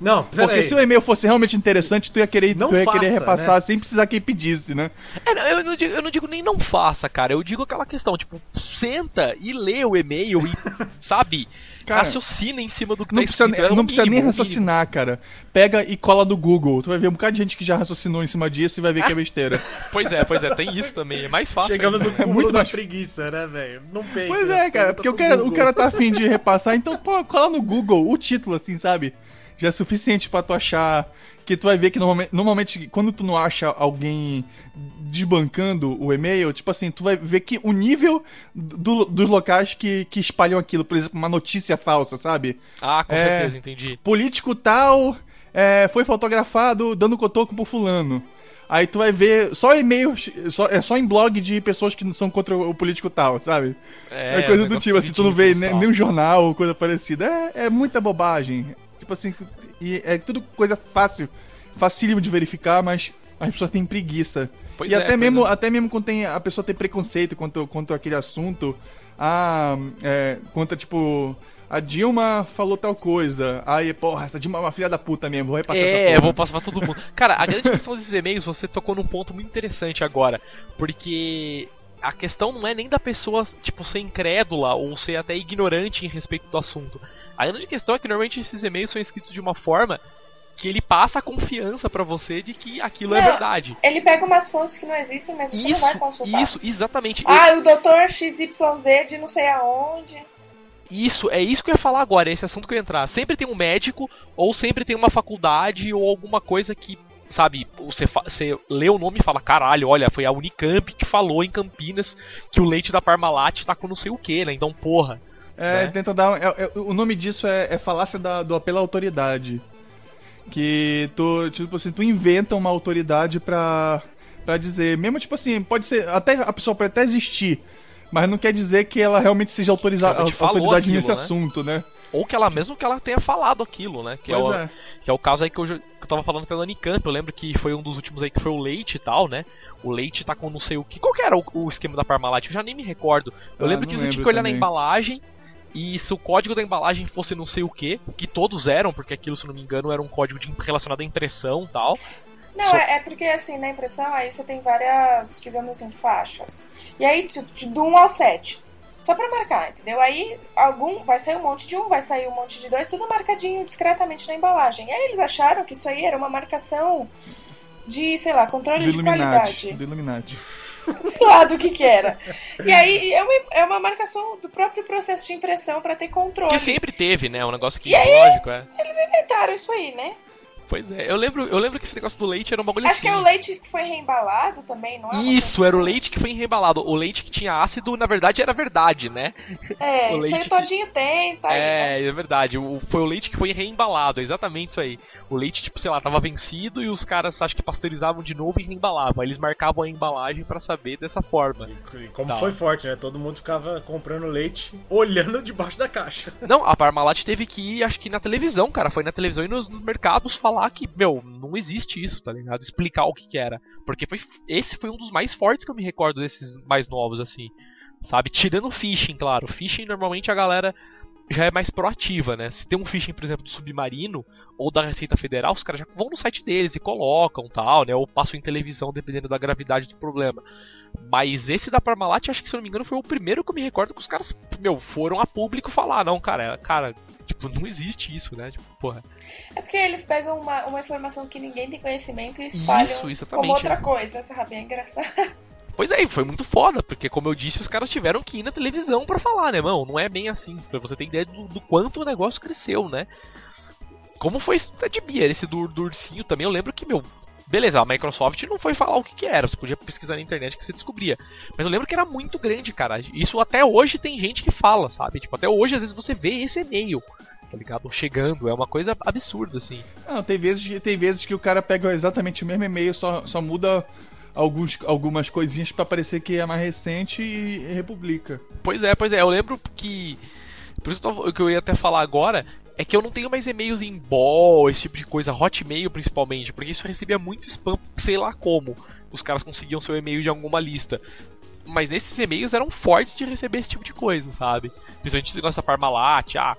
Não, Porque peraí. se o e-mail fosse realmente interessante, tu ia querer, Não tu ia querer faça, repassar né? sem precisar que ele pedisse, né? É, não, eu, não digo, eu não digo nem não faça, cara. Eu digo aquela questão, tipo, senta e lê o e-mail e, <laughs> sabe, Cara, raciocina em cima do que Não tá precisa, escrito. É não precisa nem mínimo, mínimo. raciocinar, cara. Pega e cola do Google. Tu vai ver um bocado de gente que já raciocinou em cima disso e vai ver que é <laughs> besteira. Pois é, pois é, tem isso também. É mais fácil. Chegamos ainda. no <laughs> cúmulo muito da mais- preguiça, né, velho? Não pensa. Pois é, cara, porque o cara, o Google. cara tá afim de repassar, então pô, cola no Google o título, assim, sabe? Já é suficiente pra tu achar. Que tu vai ver que normalmente, normalmente quando tu não acha alguém desbancando o e-mail, tipo assim, tu vai ver que o nível do- dos locais que, que espalham aquilo, por exemplo, uma notícia falsa, sabe? Ah, com É. certeza, entendi. político tal é, foi fotografado dando cotoco pro fulano. Aí tu vai ver só e-mails, só, é só em blog de pessoas que são contra o político tal, sabe? É, coisa um do tipo, assim, tu não vê nem, tal. nenhum jornal ou coisa parecida. É, é muita bobagem. Tipo assim, e é tudo coisa fácil, facílimo de verificar, mas as pessoas têm preguiça. Pois e é, até, mesmo, é. até mesmo quando tem, a pessoa tem preconceito quanto, quanto aquele assunto, a, é, quanto, tipo, a Dilma falou tal coisa, aí, porra, essa Dilma é uma filha da puta mesmo, vou repassar essa É, porra. eu vou passar pra todo mundo. Cara, a grande questão desses e-mails, você tocou num ponto muito interessante agora. Porque a questão não é nem da pessoa, tipo, ser incrédula ou ser até ignorante em respeito do assunto. A grande questão é que normalmente esses e-mails são escritos de uma forma que ele passa a confiança pra você de que aquilo é Não, verdade. Ele pega umas fontes que não existem, mas você Isso, não vai consultar. isso, exatamente. Ah, o doutor XYZ de não sei aonde. Isso, é isso que eu ia falar agora, é esse assunto que eu ia entrar. Sempre tem um médico, ou sempre tem uma faculdade, ou alguma coisa que, sabe, você, você lê o nome e fala, caralho, olha, foi a Unicamp que falou em Campinas que o leite da Parmalat tá com não sei o que, né? Então, porra. É, né? tenta dar. é- é- o nome disso é, é falácia da, do apelo à autoridade. Que tu, tipo assim, tu inventa uma autoridade pra, pra dizer. Mesmo, tipo assim, pode ser. Até a pessoa pode até existir. Mas não quer dizer que ela realmente seja autoriza, Realmente falou autoridade aquilo, nesse né? assunto, né? Ou que ela, mesmo que ela tenha falado aquilo, né? Que, é o, é. que é o caso aí que eu, que eu tava falando até da Unicamp. Eu lembro que foi um dos últimos aí que foi o leite e tal, né? O leite tá com não sei o que. Qual que era o, o esquema da Parmalat? Eu já nem me recordo. Eu Ah, lembro que você tinha que olhar na também. embalagem. E se o código da embalagem fosse não sei o que, que todos eram, porque aquilo, se eu não me engano, era um código de, relacionado à impressão e tal. Não, é, é porque assim, na impressão aí você tem várias, digamos assim, faixas. E aí, tipo, de- do 1 ao 7. Só pra marcar, entendeu? Aí algum vai sair um monte de um, vai sair um monte de dois, tudo marcadinho discretamente na embalagem. E aí eles acharam que isso aí era uma marcação de, sei lá, controle de Illuminati. qualidade. Do Illuminati. <laughs> sei lá do que que era. E aí é uma, é uma marcação do próprio processo de impressão pra ter controle. Que sempre teve, né? Um negócio que, E aí? lógico, é. Eles inventaram isso aí, né? Pois é. Eu lembro, eu lembro que esse negócio do leite era um bagulho Acho assim. que é o leite que foi reembalado também, não é? Isso, era o assim? leite que foi reembalado. O leite que tinha ácido, na verdade, era verdade, né? É, <laughs> o isso aí que- todinho tem, tá aí, né? é, é verdade. O, foi o leite que foi reembalado, é exatamente isso aí. O leite, tipo, sei lá, tava vencido e os caras acho que pasteurizavam de novo e reembalavam. Aí eles marcavam a embalagem pra saber dessa forma. E como Tá. foi forte, né? Todo mundo ficava comprando leite olhando debaixo da caixa. Não, a Parmalat teve que ir, acho que na televisão, cara. Foi na televisão e nos, nos mercados falar que, meu, não existe isso, tá ligado? Explicar o que que era. Porque foi, esse foi um dos mais fortes que eu me recordo desses mais novos, assim. Sabe? Tirando o phishing, claro. Phishing, normalmente a galera já é mais proativa, né? Se tem um phishing, por exemplo, do submarino ou da Receita Federal, os caras já vão no site deles e colocam tal, né? Ou passam em televisão, dependendo da gravidade do problema. Mas esse da Parmalat, acho que se não me engano, foi o primeiro que eu me recordo que os caras, meu, foram a público falar, não, cara, cara, tipo, não existe isso, né? Tipo, porra. É porque eles pegam uma, uma informação que ninguém tem conhecimento e espalham Isso, exatamente, como outra né? coisa, sabe? É engraçado. Pois é, foi muito foda, porque como eu disse, os caras tiveram que ir na televisão pra falar, né, mano? Não é bem assim, pra você ter ideia do, do quanto o negócio cresceu, né? Como foi de Beer, esse do, do ursinho também, eu lembro que, meu, beleza, a Microsoft não foi falar o que, que era, você podia pesquisar na internet que você descobria. Mas eu lembro que era muito grande, cara. Isso até hoje tem gente que fala, sabe? Tipo, até hoje às vezes você vê esse e-mail, tá ligado? Chegando, é uma coisa absurda, assim. Não, tem vezes, que- tem vezes que o cara pega exatamente o mesmo e-mail, só, só muda alguns, algumas coisinhas pra parecer que é mais recente e republica. Pois é, pois é, eu lembro que. Por isso que eu ia até falar agora é que eu não tenho mais e-mails em ball, esse tipo de coisa, hotmail principalmente, porque isso eu recebia muito spam, sei lá como. Os caras conseguiam seu e-mail de alguma lista. Mas nesses e-mails eram fortes de receber esse tipo de coisa, sabe? Principalmente esse negócio da Parmalat, ah,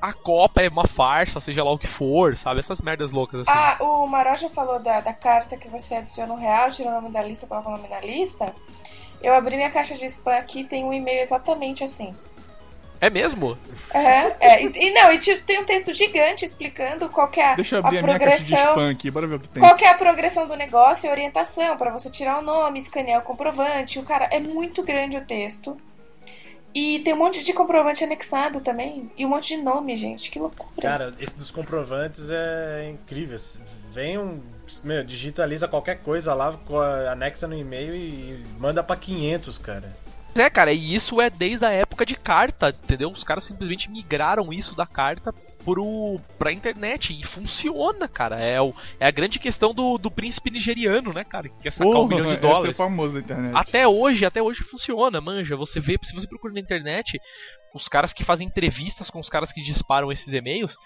a Copa é uma farsa, seja lá o que for, sabe? Essas merdas loucas assim. Ah, o Maroja falou da, da carta que você adiciona um real, tira o nome da lista, coloca o nome na lista. Eu abri minha caixa de spam aqui tem um e-mail exatamente assim. É mesmo? Aham, é, e, e não, e tipo, tem um texto gigante explicando qual que é a, Deixa eu abrir a, minha progressão. spam aqui, bora ver o que tem. Qual que é a progressão do negócio e orientação pra você tirar o nome, escanear o comprovante. O cara é muito grande o texto. E tem um monte de comprovante anexado também. E um monte de nome, gente. Que loucura. Cara, esse dos comprovantes é incrível. Vem um. Meu, digitaliza qualquer coisa lá, anexa no e-mail e manda pra 500, cara. É, cara, e isso é desde a época de carta, entendeu? Os caras simplesmente migraram isso da carta pro, pra internet e funciona, cara. É, o, é a grande questão do, do príncipe nigeriano, né, cara? Que quer sacar um Porra, milhão de esse dólares. é famoso na internet. Até hoje, até hoje funciona, manja. Você vê, se você procura na internet, os caras que fazem entrevistas com os caras que disparam esses e-mails,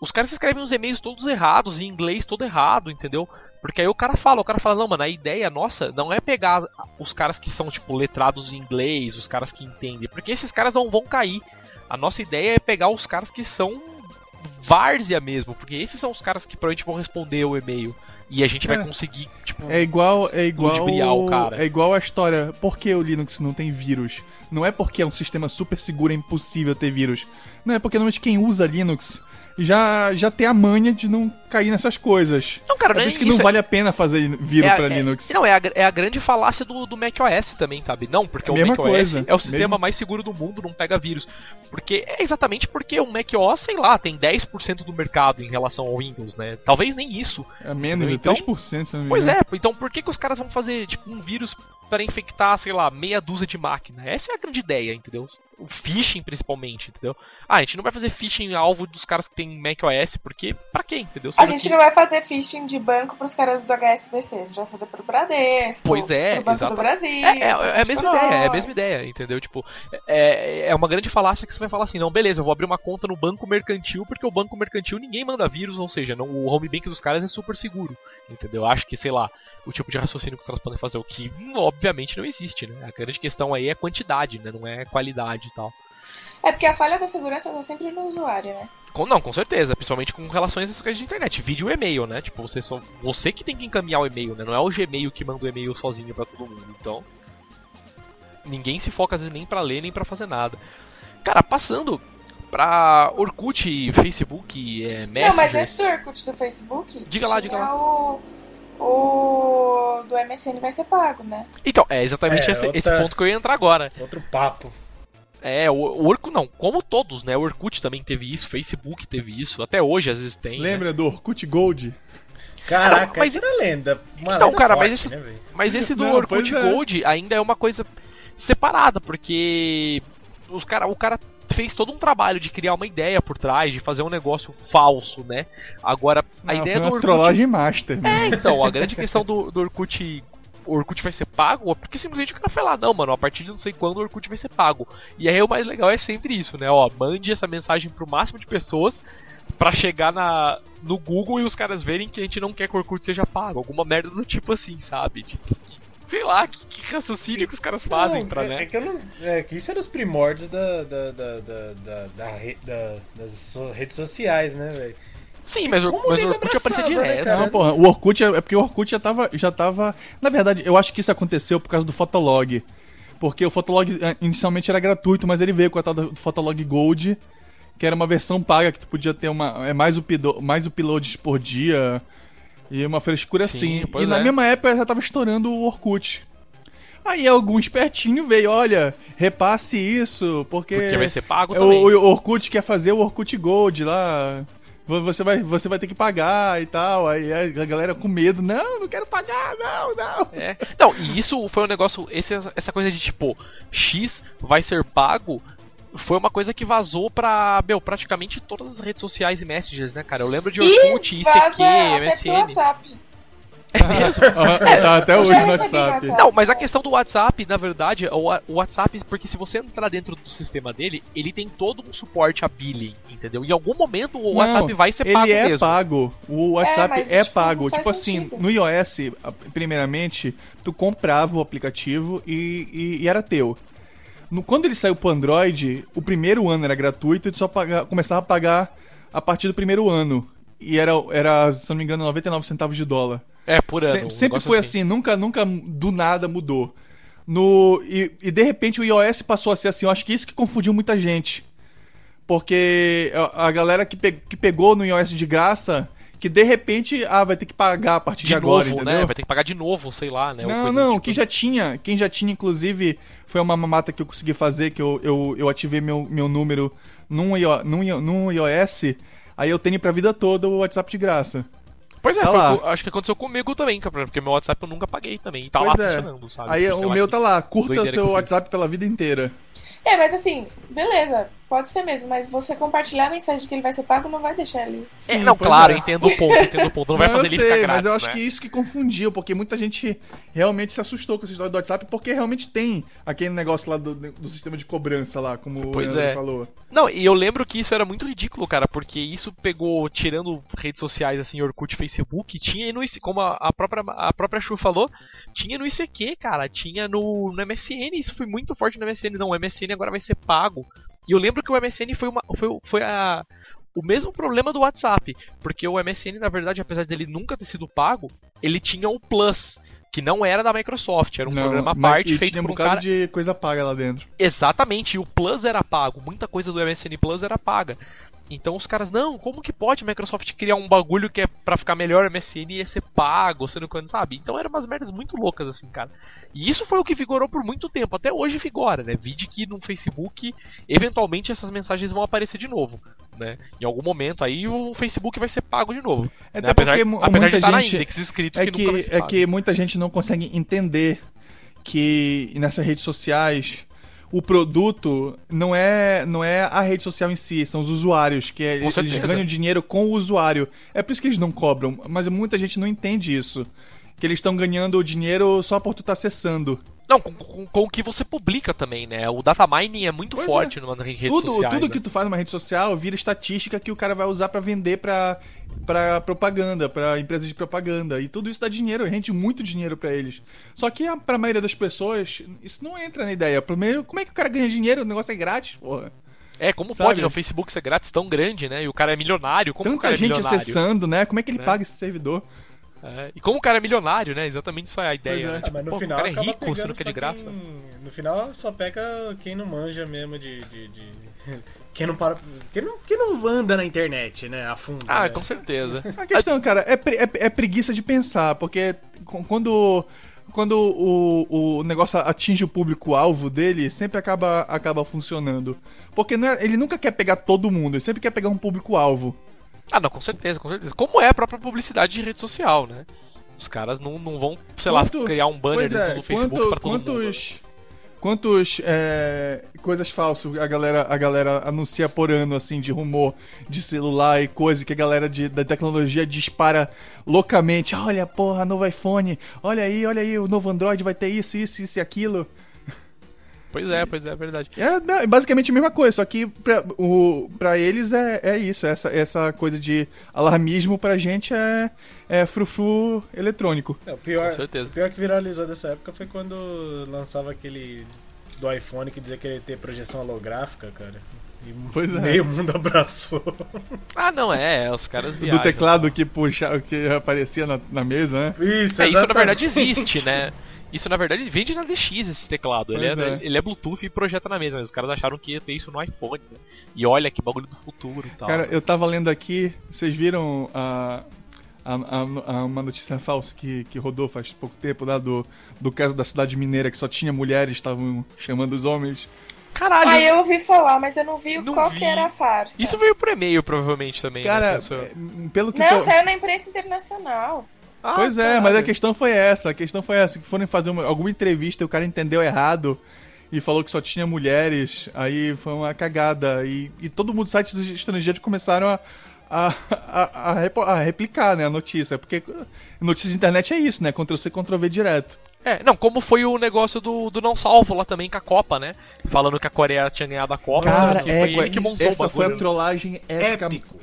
os caras escrevem os e-mails todos errados, em inglês todo errado, entendeu? Porque aí o cara fala, o cara fala, não, mano, a ideia nossa não é pegar os caras que são, tipo, letrados em inglês, os caras que entendem, porque esses caras não vão cair. A nossa ideia é pegar os caras que são várzea mesmo, porque esses são os caras que provavelmente vão responder o e-mail. E a gente vai É. conseguir, tipo, É igual, é igual, o cara. é igual a história. Por que o Linux não tem vírus? Não é porque é um sistema super seguro, é impossível ter vírus. Não é porque normalmente quem usa Linux já já tem a manha de não cair nessas coisas. Não, cara, é por é isso que isso, não é- vale a pena fazer vírus é, pra é- Linux. Não, é a, é a grande falácia do, do macOS também, sabe? Não, porque o Mesma macOS é o sistema mesmo. mais seguro do mundo, não pega vírus. Porque é exatamente porque o macOS, sei lá, tem 10% do mercado em relação ao Windows, né? Talvez nem isso. É menos de Então- 3%, se não me Pois é, então por que, que os caras vão fazer, tipo, um vírus para infectar, sei lá, meia dúzia de máquina? Essa é a grande ideia, entendeu? O phishing, principalmente, entendeu? Ah, a gente não vai fazer phishing alvo dos caras que tem macOS, porque pra quê, entendeu? A gente que- não vai fazer phishing de banco pros caras do HSBC. A gente vai fazer pro Bradesco. Pois é, pro Banco do Brasil. É, é, é a mesma Tipo, ideia, é a mesma ideia, entendeu? Tipo, é, é uma grande falácia que você vai falar assim, não, beleza, eu vou abrir uma conta no banco mercantil, porque o banco mercantil ninguém manda vírus, ou seja, não, o home bank dos caras é super seguro, entendeu? Acho que, sei lá, o tipo de raciocínio que os caras podem fazer, o que obviamente não existe, né? A grande questão aí é quantidade, né? Não é qualidade e tal. É porque a falha da segurança tá sempre no usuário, né? Com, não, com certeza, principalmente com relações coisas de internet. Vídeo e e-mail, né? Tipo, você, só, você que tem que encaminhar o e-mail, né? Não é o Gmail que manda o e-mail sozinho pra todo mundo. Então, ninguém se foca às vezes nem pra ler, nem pra fazer nada. Cara, passando pra Orkut, Facebook, é, Messenger... Não, mas antes do Orkut do Facebook, Diga lá, diga lá. O, o do MSN vai ser pago, né? Então, é exatamente É, esse, outra- esse ponto que eu ia entrar agora. Outro papo. É, o, o Orkut não, como todos, né? O Orkut também teve isso, Facebook teve isso, até hoje às vezes tem. né? Lembra do Orkut Gold? Caraca, Mas- isso era lenda. Uma Então, lenda cara, forte, mas esse- né? Mas esse do Não, Orkut é. Gold ainda é uma coisa separada, porque os cara, o cara fez todo um trabalho de criar uma ideia por trás, de fazer um negócio falso, né? Agora, a Não, ideia foi do uma Orkut. trollagem master. É, então, a grande questão do, do Orkut. O Orkut vai ser pago, é porque simplesmente o cara foi lá, não, mano, a partir de não sei quando o Orkut vai ser pago. E aí o mais legal é sempre isso, né? Ó, mande essa mensagem pro máximo de pessoas pra chegar na, no Google e os caras verem que a gente não quer que o Orkut seja pago. Alguma merda do tipo assim, sabe? De- que Sei lá, que, que raciocínio que os caras fazem Não, pra, é, né? é que não. É que isso era os primórdios da, da, da, da, da- re- das redes sociais, né, velho? Sim, mas, o- como mas o Orkut aparecia abraçava, né, direto. cara? Não, porra, o Orkut é, é porque o Orkut já tava, já tava. Na verdade, eu acho que isso aconteceu por causa do Fotolog. Porque o Fotolog eh, inicialmente era gratuito, mas ele veio com a tal do Fotolog Gold, que era uma versão paga que tu podia ter uma. É mais, upido, mais uploads por dia. E uma frescura Sim, assim. E na é. mesma época já tava estourando o Orkut. Aí algum espertinho veio, olha, repasse isso, porque. Porque vai ser pago é, também. O, o Orkut quer fazer o Orkut Gold lá. Vo- Você vai, você vai ter que pagar e tal. Aí a galera com medo. Não, não quero pagar, não, não. É. Não, e isso foi um negócio. Esse, essa coisa de tipo, X vai ser pago. Foi uma coisa que vazou pra, meu, praticamente todas as redes sociais e messengers, né, cara? Eu lembro de Orkut, ICQ, MSN. É mesmo? Ah, tá até hoje no WhatsApp. WhatsApp. Não, mas a questão do WhatsApp, na verdade, o wa- o WhatsApp, porque se você entrar dentro do sistema dele, ele tem todo um suporte a billing, entendeu? Em algum momento o Não, WhatsApp vai ser ele pago é mesmo. pago. O WhatsApp mas, é tipo, pago. não Tipo assim, sentido. no iOS, primeiramente, tu comprava o aplicativo e, e- e era teu. No- quando ele saiu pro Android, o primeiro ano era gratuito e tu só paga- começava a pagar a partir do primeiro ano. E era, era, se não me engano, 99 centavos de dólar. É, por ano. Se- sempre foi assim. nunca, nunca do nada mudou. No, e, e de repente o iOS passou a ser assim. Eu acho que isso que confundiu muita gente. Porque a, a galera que, pe- que pegou no iOS de graça, que de repente, ah, vai ter que pagar a partir de, De agora, novo, entendeu? né? Vai ter que pagar de novo, sei lá, né? Não, não, tipo. quem já tinha, quem já tinha, inclusive, foi uma mamata que eu consegui fazer, que eu, eu, eu ativei meu, meu número num, num, num iOS, aí eu tenho pra vida toda o WhatsApp de graça. Pois é, Tá foi acho que aconteceu comigo também, cara, porque meu WhatsApp eu nunca paguei também. E tá pois lá é. funcionando, sabe? Aí Sei o meu tá lá, curta seu. WhatsApp pela vida inteira. É, mas assim, beleza, pode ser mesmo, mas você compartilhar a mensagem de que ele vai ser pago não vai deixar ele. É, Sim, não, pois claro, é. entendo o ponto, entendo o ponto. Não vai Não, fazer eu ele sei, ficar grátis, Mas eu acho né? que isso que confundiu, porque muita gente realmente se assustou com essa história do WhatsApp, porque realmente tem aquele negócio lá do, do sistema de cobrança lá, como Pois o Leandro é. falou. Não, e eu lembro que isso era muito ridículo, cara, porque isso pegou, tirando redes sociais assim, Orkut, Facebook, tinha no IC, como a, a própria a própria Chu falou, tinha no ICQ, cara, tinha no, no MSN, isso foi muito forte no MSN, não, o MSN agora vai ser pago. E eu lembro que o MSN foi uma foi, foi a o mesmo problema do WhatsApp, porque o MSN, na verdade, apesar dele nunca ter sido pago, ele tinha o Plus, que não era da Microsoft, era um programa à parte feito tinha um por um cara de coisa paga lá dentro. Exatamente, e o Plus era pago, muita coisa do MSN Plus era paga. Então os caras, não, como que pode a Microsoft criar um bagulho que é pra ficar melhor MSN e ia ser pago, sendo que, sabe? Então eram umas merdas muito loucas assim, cara. E isso foi o que vigorou por muito tempo, até hoje vigora, né? Vide que no Facebook, eventualmente essas mensagens vão aparecer de novo, né? Em algum momento aí o Facebook vai ser pago de novo. Até né? Apesar, apesar de estar na index escrito É que, nunca vai que, ser é pago. que muita gente não consegue entender que nessas redes sociais o produto não é, não é a rede social em si, são os usuários, que é- eles ganham dinheiro com o usuário. É por isso que eles não cobram, mas muita gente não entende isso. Que eles estão ganhando o dinheiro só por tu estar acessando. Não, com, com- com o que você publica também, né? O data mining é muito Pois forte numa rede tudo sociais. tudo né? que tu faz numa rede social vira estatística que o cara vai usar pra vender pra, pra propaganda, pra empresas de propaganda. E tudo isso dá dinheiro, rende muito dinheiro pra eles. Só que a, pra maioria das pessoas, isso não entra na ideia. Primeiro, como é que o cara ganha dinheiro? O negócio é grátis, porra. É, como Sabe? pode né, o Facebook ser grátis tão grande, né? E o cara é milionário, como o Tanta cara é gente milionário? acessando, né? Como é que ele Né? paga esse servidor? É, e como o cara é milionário, né? Exatamente isso é a ideia. É. né? Ah, Tipo, mas no pô, final o cara é rico, você não quer só de graça. Quem... No final só pega quem não manja mesmo de. de, de- <laughs> quem não para. Quem não, quem não anda na internet, né? A fundo. Ah, né? com certeza. A questão, cara, é, pre- é- é preguiça de pensar, porque quando, quando o, o negócio atinge o público-alvo dele, sempre acaba, acaba funcionando. Porque não é- ele nunca quer pegar todo mundo, ele sempre quer pegar um público-alvo. Ah, não, com certeza, com certeza. Como é a própria publicidade de rede social, né? Os caras não, não vão, sei Quanto- lá, criar um banner dentro é, do Facebook quanto- pra todo mundo. quantos, Quantos é, coisas falsas a galera, a galera anuncia por ano, assim, de rumor de celular e coisa que a galera de, da tecnologia dispara loucamente. Olha, porra, novo iPhone, olha aí, olha aí, o novo Android vai ter isso, isso, isso e aquilo. Pois é, pois é, é verdade. É, não, é basicamente a mesma coisa, só que pra, o, pra eles é, é isso, essa, essa coisa de alarmismo pra gente é, é frufru eletrônico. É, o pior, Com certeza. o pior que viralizou dessa época foi quando lançava aquele do iPhone que dizia que ia ter projeção holográfica, cara. E Pois é. meio mundo abraçou. <laughs> Ah, não, é, os caras viajam. Do teclado que puxa, que aparecia na, na mesa, né? Isso, É, isso na verdade existe, né? <laughs> Isso na verdade vende na DX esse teclado. Ele é, é. ele é Bluetooth e projeta na mesa, mas os caras acharam que ia ter isso no iPhone, né? E olha que bagulho do futuro e tal. Cara, eu tava lendo aqui, vocês viram a, a, a- a- uma notícia falsa que, que rodou faz pouco tempo lá do, do caso da cidade mineira que só tinha mulheres, estavam chamando os homens. Caralho, Ah, eu ouvi falar, mas eu não vi Não qual vi. que era a farsa. isso veio por e-mail provavelmente também. né, Cara, penso eu. é, pelo que Não, eu- saiu na imprensa internacional. Ah, Pois é, caralho. mas a questão foi essa. A questão foi essa, que foram fazer uma- alguma entrevista e o cara entendeu errado e falou que só tinha mulheres. Aí foi uma cagada. E, e todo mundo, sites estrangeiros começaram a, a, a, a replicar né, a notícia. Porque notícia de internet é isso, né? Ctrl-C, Ctrl-V direto. É, não, como foi o negócio do, do não salvo lá também com a Copa, né? Falando que a Coreia tinha ganhado a Copa, Cara, sendo que montou essa foi a trollagem épica. Épico.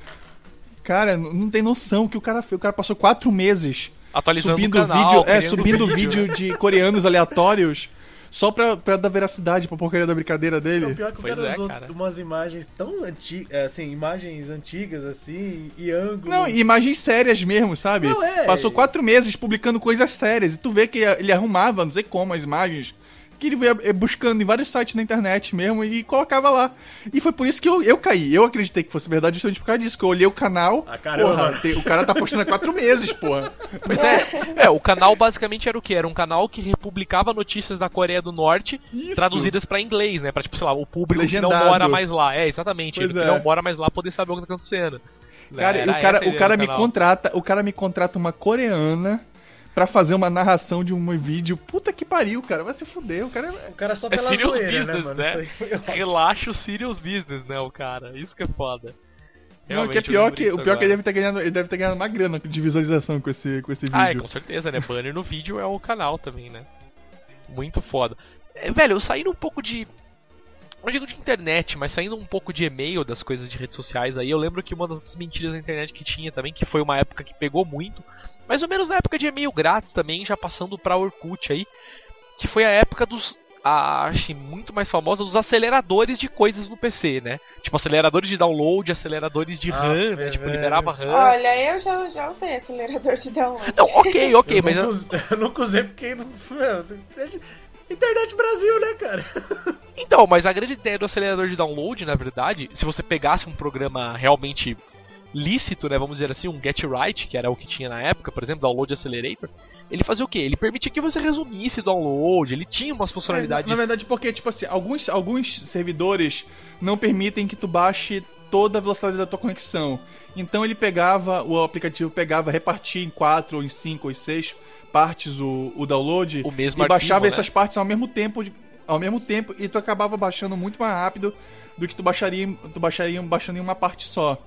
Cara, não tem noção que o cara fez. O cara passou quatro meses Atualizando subindo o canal, vídeo, é, subindo vídeo de coreanos aleatórios só pra, pra dar veracidade pra porcaria da brincadeira O dele. pior é que o Pois cara é, usou cara. umas imagens tão antigas, assim, imagens antigas assim, e ângulos. Não, e imagens sérias mesmo, sabe? Não, é. Passou quatro meses publicando coisas sérias. E tu vê que ele arrumava, não sei como, as imagens. Que ele ia eh, buscando em vários sites na internet mesmo e colocava lá. E foi por isso que eu, eu caí. Eu acreditei que fosse verdade justamente por causa disso. Que eu olhei o canal. Ah, caramba. porra, tem- o cara tá postando há quatro meses, porra. Mas é, é, o canal basicamente era o que? Era um canal que republicava notícias da Coreia do Norte Isso. traduzidas pra inglês, né? Pra, tipo, sei lá, o público que não Legendado. mora mais lá. É, exatamente. Pois ele é. que não mora mais lá poder saber o que tá acontecendo. Cara, Era o cara, o cara me canal. contrata, o cara me contrata uma coreana pra fazer uma narração de um vídeo. Puta que pariu, cara. Vai se fuder. O cara é- O cara só É pela serious zoeira, né, business, mano? né? Isso aí foi ótimo. Relaxa o serious business, né, o cara. Isso que é foda. Não, o que é pior que, o pior que ele deve ter ganhado, ele deve ter ganhado uma grana de visualização com esse, com esse vídeo. Ah, é, com certeza, né? Banner no vídeo é o canal também, né? Muito foda. É, velho, saindo um pouco de. Não digo de internet, mas saindo um pouco de e-mail das coisas de redes sociais aí, eu lembro que uma das mentiras da internet que tinha também, que foi uma época que pegou muito, mais ou menos na época de e-mail grátis também, já passando pra Orkut aí, que foi a época dos. A, acho muito mais famosa dos aceleradores de coisas no PC, né? Tipo, aceleradores de download, aceleradores de Ah, RAM, né? Tipo, liberava RAM. Olha, eu já, já usei acelerador de download. Não, ok, <laughs> ok, eu mas. nunca usei, <laughs> eu nunca usei porque não. Meu, internet Brasil, né, cara? Então, mas a grande ideia do acelerador de download, na verdade, se você pegasse um programa realmente lícito, né, vamos dizer assim, um Get Right, que era o que tinha na época, por exemplo, Download Accelerator, ele fazia o quê? Ele permitia que você resumisse o download, ele tinha umas funcionalidades... É, na verdade, porque, tipo assim, alguns, alguns servidores não permitem que tu baixe toda a velocidade da tua conexão. Então ele pegava, o aplicativo pegava, repartia em quatro, ou em cinco, ou em seis partes o, o download O mesmo e arquivo, baixava né? essas partes ao mesmo tempo, de- ao mesmo tempo e tu acabava baixando muito mais rápido do que tu baixaria, tu baixaria baixando em uma parte só.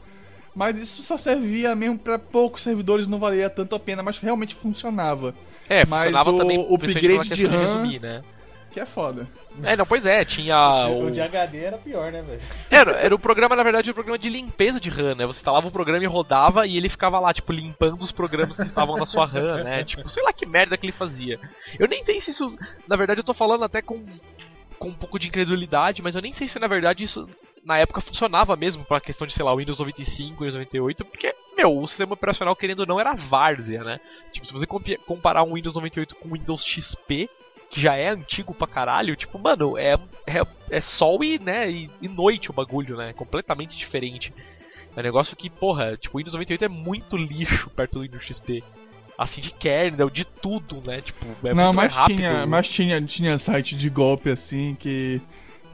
Mas isso só servia mesmo pra poucos servidores, não valia tanto a pena, mas realmente funcionava. É, mas funcionava o- também, o upgrade de questão de RAM- resumir, né? Que é foda. É, não, pois é, tinha o, o... de HD era pior, né, velho? Era, era o programa, na verdade, o programa de limpeza de RAM, né? Você instalava o programa e rodava e ele ficava lá, tipo, limpando os programas que estavam na sua RAM, né? Tipo, sei lá que merda que ele fazia. Eu nem sei se isso. Na verdade, eu tô falando até com, com um pouco de incredulidade, mas eu nem sei se na verdade isso na época funcionava mesmo pra questão de, sei lá, Windows 95, Windows 98, porque, meu, o sistema operacional, querendo ou não, era várzea, né? Tipo, se você comparar um Windows 98 com o Windows XP, que já é antigo pra caralho, tipo, mano, é, é, é sol e, né, e, e noite o bagulho, né? Completamente diferente. É um negócio que, porra, tipo, o Windows 98 é muito lixo perto do Windows XP. Assim, de kernel, de tudo, né? Tipo, é não, muito mas mais rápido. tinha, mas tinha, tinha site de golpe assim que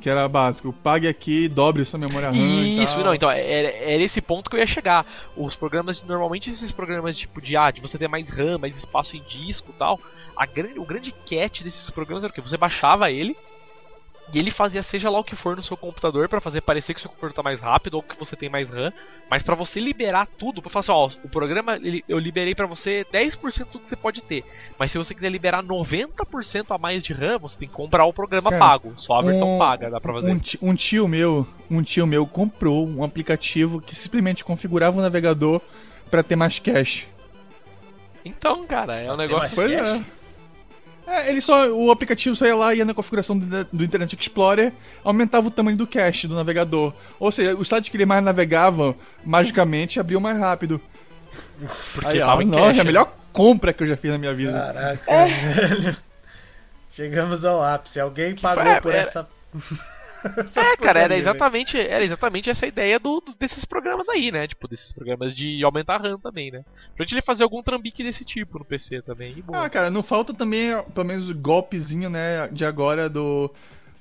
que era básico. Pague aqui, dobre sua memória RAM e Isso, não, então, era, era esse ponto que eu ia chegar. Os programas, normalmente esses programas tipo de, ah, de você ter mais RAM, mais espaço em disco e tal, a grande, o grande catch desses programas era o que? Você baixava ele, E ele fazia seja lá o que for no seu computador pra fazer parecer que o seu computador tá mais rápido ou que você tem mais RAM, mas pra você liberar tudo, pra falar assim, ó, o programa eu liberei pra você 10% do que você pode ter. Mas se você quiser liberar 90% a mais de RAM, você tem que comprar o programa Cara, pago. Só a versão Um- paga dá pra fazer. Um, um tio meu, um tio meu comprou um aplicativo que simplesmente configurava o navegador pra ter mais cache. Então, cara, é um Tem negócio. mais Pois cache? É. É, ele só. O aplicativo só ia lá, ia na configuração do, do Internet Explorer, aumentava o tamanho do cache do navegador. Ou seja, os sites que ele mais navegava, magicamente abriam mais rápido. Porque Aí, ó, tava em nossa, cache, é a melhor compra que eu já fiz na minha vida. Caraca, É. <laughs> velho. Chegamos ao ápice. Alguém pagou foi- por era- essa. <laughs> <laughs> É, cara, era porcaria, exatamente, era exatamente essa ideia do, desses programas aí, né? Tipo, desses programas de aumentar a RAM também, né? Pra gente ele fazer algum trambique desse tipo no PC também. E. Ah, cara, não falta também, pelo menos, o golpezinho, né, de agora do.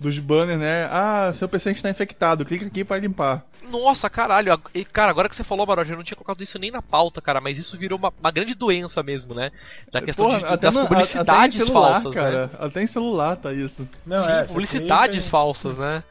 Dos banners, né? Ah, seu PC está infectado, clica aqui para limpar. Nossa, caralho. e, Cara, agora que você falou, Barod, eu não tinha colocado isso nem na pauta, cara, mas isso virou uma, uma grande doença mesmo, né? Da questão Porra, de, até das no- publicidades até em celular, falsas, né? cara. Até em celular tá isso. Não, Sim, é, publicidades clica falsas, né?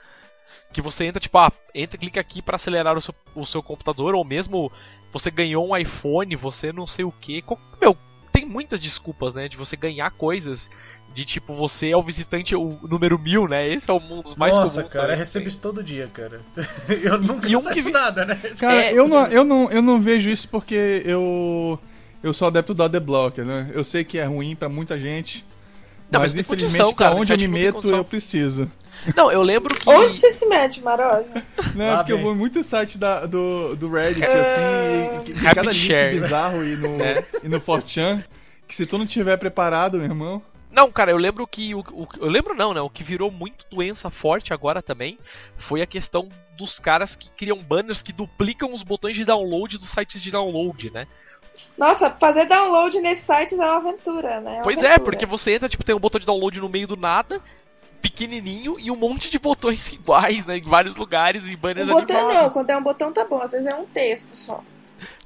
Que você entra, tipo, ah, entra, clica aqui pra acelerar o seu, o seu computador, ou mesmo você ganhou um iPhone, você não sei o que. Meu, tem muitas desculpas, né? De você ganhar coisas, de tipo, você é o visitante o número mil, né? Esse é um dos mais Nossa, comuns. cara, eu também. recebo isso todo dia, cara. <laughs> Eu nunca E um acesso vi- nada, né? Cara, É, eu, não, eu, não, eu não vejo isso porque eu. Eu sou adepto do ADBlock, né? Eu sei que é ruim pra muita gente. Não, mas mas infelizmente, condição, cara, pra onde eu me meto, eu preciso. Não, eu lembro que. Onde você se mete, Maroja? <laughs> Não, Lá porque eu vou muito site da, do, do Reddit, É. assim, e, e, e cada link share. bizarro e no, <laughs> É. e no 4chan, que se tu não tiver preparado, meu irmão... Não, cara, eu lembro que. O, o- eu lembro não, né? O que virou muito doença forte agora também foi a questão dos caras que criam banners que duplicam os botões de download dos sites de download, né? Nossa, fazer download nesses sites é uma aventura, né? uma Pois é, aventura. porque você entra, tipo, tem um botão de download no meio do nada, pequenininho, e um monte de botões <laughs> iguais, né? Em vários lugares e banners Um botão não, quando é um botão tá bom, às vezes é um texto só.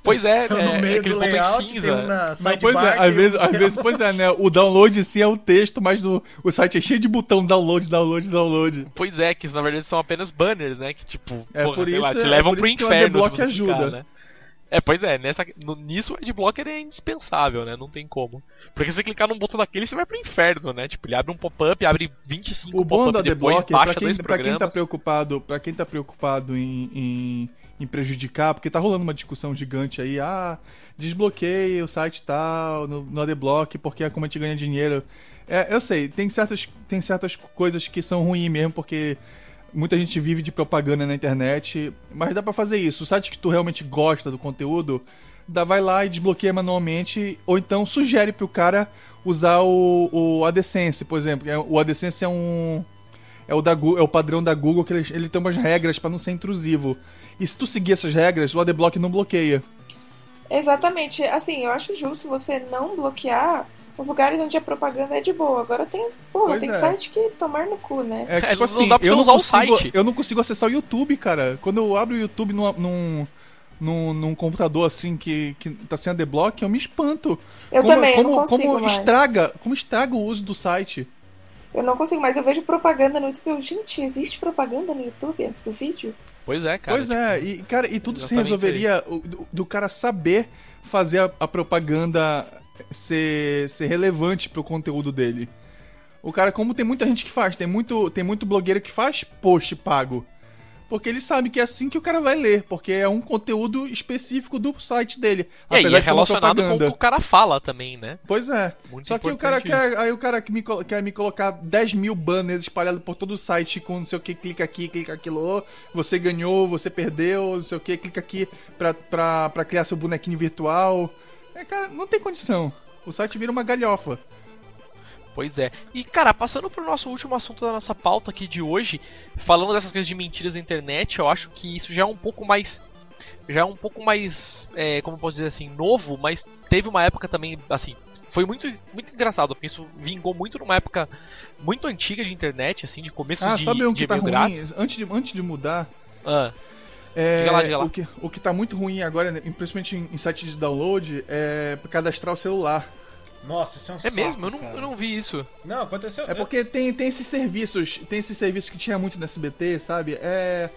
Pois é, <laughs> no é, é meio aqueles do layout tem cinza. um na Não, sidebar. pois é, tem às um vezes, no às vezes, pois é, né? O download em si é o texto, mas do, o site é cheio de botão download, download, download. Pois é, que na verdade são apenas banners, né? Que tipo, É porra, por sei lá, isso- te é levam por pro isso que o inferno se adblock você clicar, ajuda. né? É, pois é, nessa, no- nisso o adblocker é indispensável, né? Não tem como. Porque se você clicar num botão daquele, você vai pro inferno, né? Tipo, ele abre um pop-up, abre 25 O bom da pop-up depois, Adblock, pra baixa quem, dois pra quem tá programas. preocupado, para quem tá preocupado em, em, em prejudicar, porque tá rolando uma discussão gigante aí, ah, desbloqueia o site tal, no, no Adblock, porque é como a gente ganha dinheiro. É, eu sei, tem certas, tem certas coisas que são ruins mesmo, porque muita gente vive de propaganda na internet, mas dá pra fazer isso. O site que tu realmente gosta do conteúdo, dá, vai lá e desbloqueia manualmente, ou então sugere pro cara usar o, o AdSense, por exemplo. É, O AdSense é um é o, da, é o padrão da Google que ele, ele tem umas regras pra não ser intrusivo. E se tu seguir essas regras, o AdBlock não bloqueia. Exatamente. Assim, eu acho justo você não bloquear os lugares onde a propaganda é de boa. Agora tem, porra, tem é. site que tomar no cu, né? É, É, tipo não assim, dá pra você eu não, usar o consigo, site. eu não consigo acessar o YouTube, cara. Quando eu abro o YouTube num, num, num, num computador assim que, que tá sem AdBlock, eu me espanto. Eu como, também, eu como, não consigo como mais. estraga, como estraga o uso do site. Eu não consigo mais. Eu vejo propaganda no YouTube. Eu, gente, existe propaganda no YouTube antes do vídeo? Pois é, cara. pois é, e cara, e tudo se resolveria do, do cara saber fazer a, a propaganda ser, ser relevante pro conteúdo dele. O cara, como tem muita gente que faz, tem muito, tem muito blogueiro que faz post pago. Porque ele sabe que é assim que o cara vai ler, porque é um conteúdo específico do site dele. É, e é relacionado com o que o cara fala também, né? Pois é. Muito Só que o cara quer. Aí o cara que me, quer me colocar 10 mil banners espalhados por todo o site com não sei o que, clica aqui, clica aquilo, você ganhou, você perdeu, não sei o que, clica aqui pra, pra, pra criar seu bonequinho virtual. É, cara, não tem condição. O site vira uma galhofa. Pois é. E, cara, passando pro nosso último assunto da nossa pauta aqui de hoje, falando dessas coisas de mentiras na internet, eu acho que isso já é um pouco mais. Já é um pouco mais. É, como posso dizer assim, novo, mas teve uma época também, assim. Foi muito, muito engraçado, porque isso vingou muito numa época muito antiga de internet, assim, de começo Ah, de, sabe um de que tá ruim? grátis. Antes de, antes de mudar, Ah, É, Diga lá, diga lá. O, que, o que tá muito ruim agora, né, principalmente em, em site de download, é cadastrar o celular. Nossa, isso é um É saco, mesmo? Eu não, eu não vi isso. Não, aconteceu. É porque tem, tem esses serviços, tem esses serviços que tinha muito no SBT, sabe? É.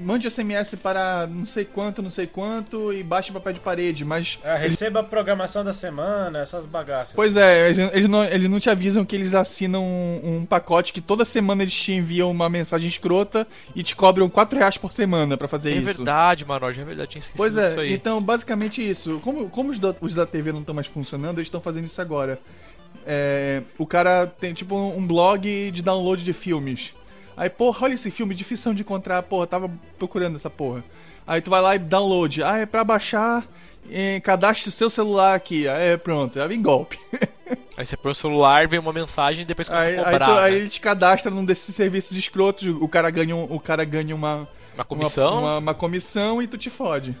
Mande SMS para não sei quanto, não sei quanto e baixe papel de parede, mas. É, receba a programação da semana, essas bagaças. Pois é, eles, não, eles não te avisam que eles assinam um, um pacote que toda semana eles te enviam uma mensagem escrota e te cobram 4 reais por semana pra fazer É isso. verdade, Manoj, é verdade, tinha esquecido Pois é, aí. então basicamente isso. Como, como os, da, os da TV não estão mais funcionando, eles estão fazendo isso agora. É, o cara tem tipo um blog de download de filmes. Aí, porra, olha esse filme, difícil de encontrar, porra, tava procurando essa porra. Aí tu vai lá e download. Ah, é pra baixar, eh, cadastre o seu celular aqui. Aí pronto, já vem golpe. <laughs> Aí você põe o celular, vem uma mensagem e depois começa Aí, a aí, cobrar. tu- né? aí ele te cadastra num desses serviços escrotos, o cara ganha, um- o cara ganha uma, Uma comissão. uma, uma, uma comissão e tu te fode.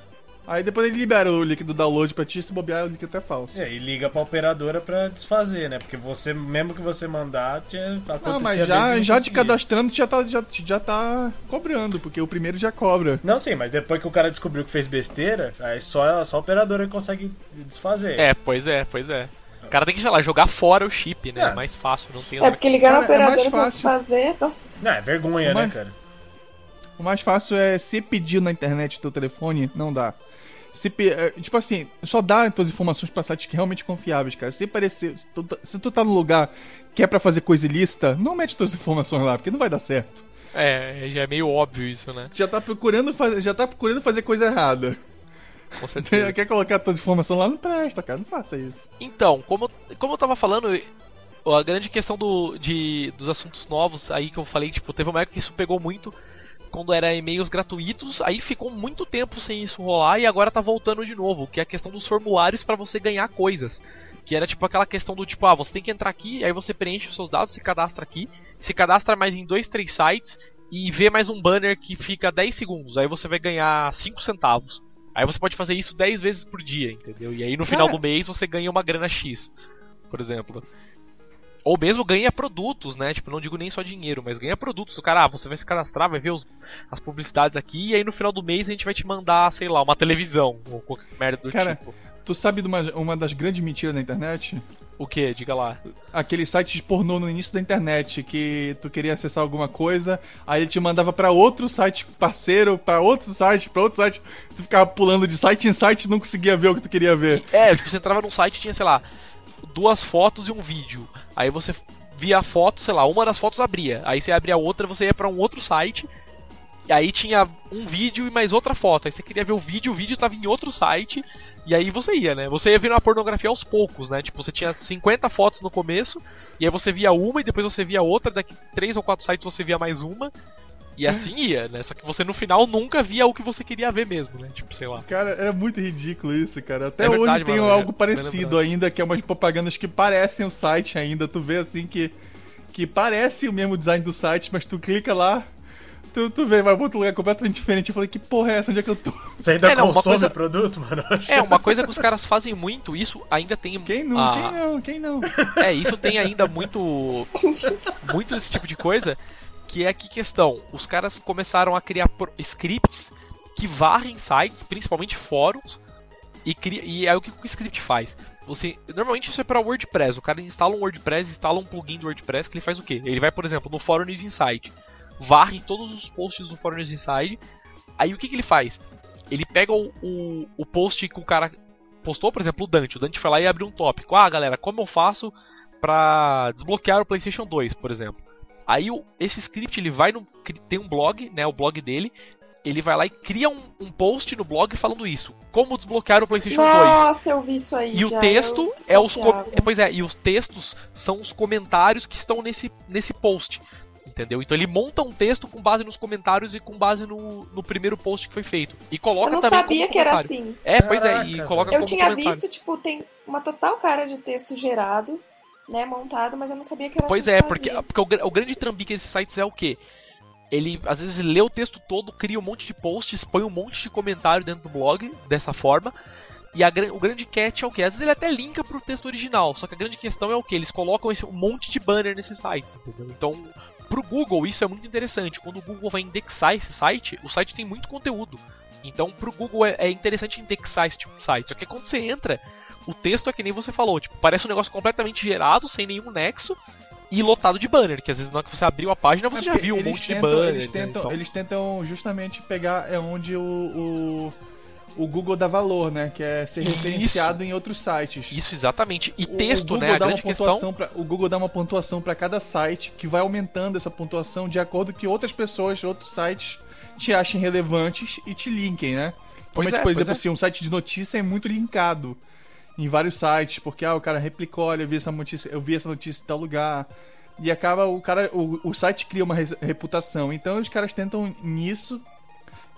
Aí depois ele libera o link do download pra ti, se bobear, o link até é falso. É, e liga pra operadora pra desfazer, né? Porque você, mesmo que você mandar, tinha Não, mas já, já te cadastrando já tá, já, já tá cobrando, porque o primeiro já cobra. Não, sim, mas depois que o cara descobriu que fez besteira, aí só, só a operadora consegue desfazer. É, pois é, pois é. O cara tem que, sei lá, jogar fora o chip, né? É. É mais fácil, não tem É porque ligar na é mais operadora pra fácil. desfazer. Nossa. Não, é vergonha, Mas- né, cara? O mais fácil é se pedir na internet teu telefone, não dá. Se é, tipo assim, só dá as tuas informações pra sites que realmente confiáveis, cara. Se parecer, se tu, tá- se tu tá no lugar que é pra fazer coisa ilícita, não mete tuas informações lá, porque não vai dar certo. É, já é meio óbvio isso, né? Tu já tá procurando fazer, já tá procurando fazer coisa errada. Com certeza. <laughs> Quer colocar tuas informações lá, não presta, cara, não faça isso. Então, como, eu- como eu tava falando, a grande questão do, de, dos assuntos novos aí que eu falei, tipo, teve uma época que isso pegou muito quando era e-mails gratuitos, aí ficou muito tempo sem isso rolar e agora tá voltando de novo, que é a questão dos formulários pra você ganhar coisas. Que era tipo aquela questão do tipo, ah, você tem que entrar aqui, aí você preenche os seus dados, se cadastra aqui, se cadastra mais em dois, três sites e vê mais um banner que fica 10 segundos, aí você vai ganhar 5 centavos. Aí você pode fazer isso 10 vezes por dia, entendeu? E aí no final Cara- do mês você ganha uma grana X, por exemplo. Ou mesmo ganha produtos, né? Tipo, não digo nem só dinheiro, mas ganha produtos. O cara, ah, você vai se cadastrar, vai ver os- as publicidades aqui, e aí no final do mês a gente vai te mandar, sei lá, uma televisão, ou qualquer merda do Cara, tipo. Tu sabe de uma, uma das grandes mentiras da internet? O que? Diga lá. Aquele site de pornô no início da internet que tu queria acessar alguma coisa, aí ele te mandava pra outro site parceiro, pra outro site, pra outro site, tu ficava pulando de site em site e não conseguia ver o que tu queria ver. É, tipo, você entrava num site e tinha, sei lá, duas fotos e um vídeo. Aí você via a foto, sei lá, uma das fotos abria. Aí você abria a outra, você ia pra um outro site. E aí tinha um vídeo e mais outra foto. Aí você queria ver o vídeo, o vídeo tava em outro site. E aí você ia, né? Você ia vendo a pornografia aos poucos, né? Tipo, você tinha 50 fotos no começo, e aí você via uma, e depois você via outra, daqui três ou quatro sites você via mais uma. E assim ia, né? Só que você no final nunca via o que você queria ver mesmo, né? Tipo, sei lá. Cara, era muito ridículo isso, cara. Até É verdade, hoje tem mano, é- algo bem parecido ainda, que é umas propagandas que parecem o site ainda. Tu vê assim que, que parece o mesmo design do site, mas tu clica lá, tu, tu vê, vai pra outro lugar completamente diferente. Eu falei, que porra é essa? Onde é que eu tô? Você ainda É, não, uma consome coisa- o produto, mano? É, uma coisa que os caras fazem muito, isso ainda tem. Quem não? a- Quem não? Quem não? É, isso tem ainda muito. muito esse tipo de coisa. Que é que questão? Os caras começaram a criar scripts que varrem sites, principalmente fóruns. E, cria, e aí o que o script faz? Você, normalmente isso é para WordPress. O cara instala um WordPress, instala um plugin do WordPress que ele faz o quê? Ele vai, por exemplo, no Fórum News Insight, varre todos os posts do Fórum News Insight. Aí o que, que ele faz? Ele pega o, o, o post que o cara postou, por exemplo, o Dante. O Dante foi lá e abriu um tópico. Ah, galera, como eu faço pra desbloquear o PlayStation 2, por exemplo? Aí o- esse script ele vai no tem um blog, né, o blog dele. Ele vai lá e cria um, um post no blog falando isso. Como desbloquear o PlayStation 2. Nossa, eu vi isso aí. E já, o texto é os é, pois é, e os textos são os comentários que estão nesse, nesse post. Entendeu? Então ele monta um texto com base nos comentários e com base no, no primeiro post que foi feito. E coloca Eu não também sabia como que era assim. É, pois é, e Caraca, coloca Eu como tinha comentário. visto, tipo, tem uma total cara de texto gerado, né, montado, mas eu não sabia que era Pois assim é, que porque, porque o, o grande trambique desses sites é o quê? Ele às vezes lê o texto todo, cria um monte de posts, põe um monte de comentário dentro do blog dessa forma. E a, o grande catch é o quê? Às vezes ele até linka pro texto original, só que a grande questão é o quê? Eles colocam esse, um monte de banner nesses sites, entendeu? Então, pro Google isso é muito interessante. Quando o Google vai indexar esse site, o site tem muito conteúdo. Então, pro Google é, é interessante indexar esse tipo de site. Só que quando você entra, o texto é que nem você falou, tipo, parece um negócio completamente gerado, sem nenhum nexo, e lotado de banner, que às vezes na hora que você abriu a página você É já viu um monte tentam- de banner. Eles né? tentam, Então, eles tentam justamente pegar é onde o, o, o Google dá valor, né? Que é ser Isso. referenciado em outros sites. Isso, exatamente. E O- texto, o né? A dá uma grande questão. pra- o Google dá uma pontuação para cada site que vai aumentando essa pontuação de acordo que outras pessoas, outros sites te achem relevantes e te linkem, né? Pois Como, é, por exemplo, é. assim, um site de notícia é muito linkado em vários sites, porque ah, o cara replicou, olha, eu vi essa notícia, eu vi essa notícia em tal lugar. E acaba o cara, o, o site cria uma reputação. Então os caras tentam nisso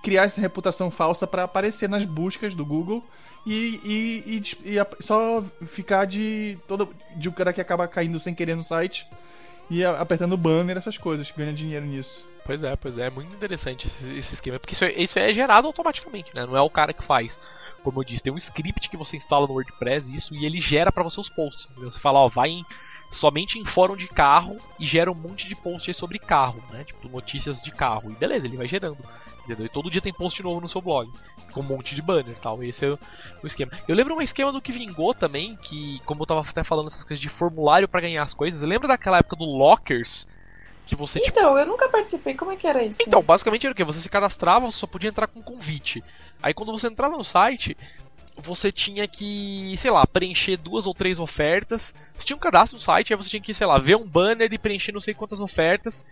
criar essa reputação falsa para aparecer nas buscas do Google e, e, e e só ficar de todo de um cara que acaba caindo sem querer no site e apertando banner essas coisas, ganha dinheiro nisso. Pois é, pois é, é muito interessante esse, esse esquema, porque isso é, isso é gerado automaticamente, né? Não é o cara que faz. Como eu disse, tem um script que você instala no WordPress isso e ele gera pra você os posts. Entendeu? Você fala, ó, vai em- somente em fórum de carro e gera um monte de posts sobre carro, né? Tipo notícias de carro. E beleza, ele vai gerando. Entendeu? E todo dia tem post novo no seu blog. Com um monte de banner tal. Esse é o, o esquema. Eu lembro um esquema do que vingou também, que, como eu tava até falando essas coisas de formulário pra ganhar as coisas, lembra daquela época do Lockers? Que você, tipo, Então, eu nunca participei. Como é que era isso? então, basicamente era o que? Você se cadastrava, você só podia entrar com convite. Aí quando você entrava no site, você tinha que, sei lá, preencher duas ou três ofertas. Você tinha um cadastro no site, aí você tinha que, sei lá, ver um banner e preencher não sei quantas ofertas.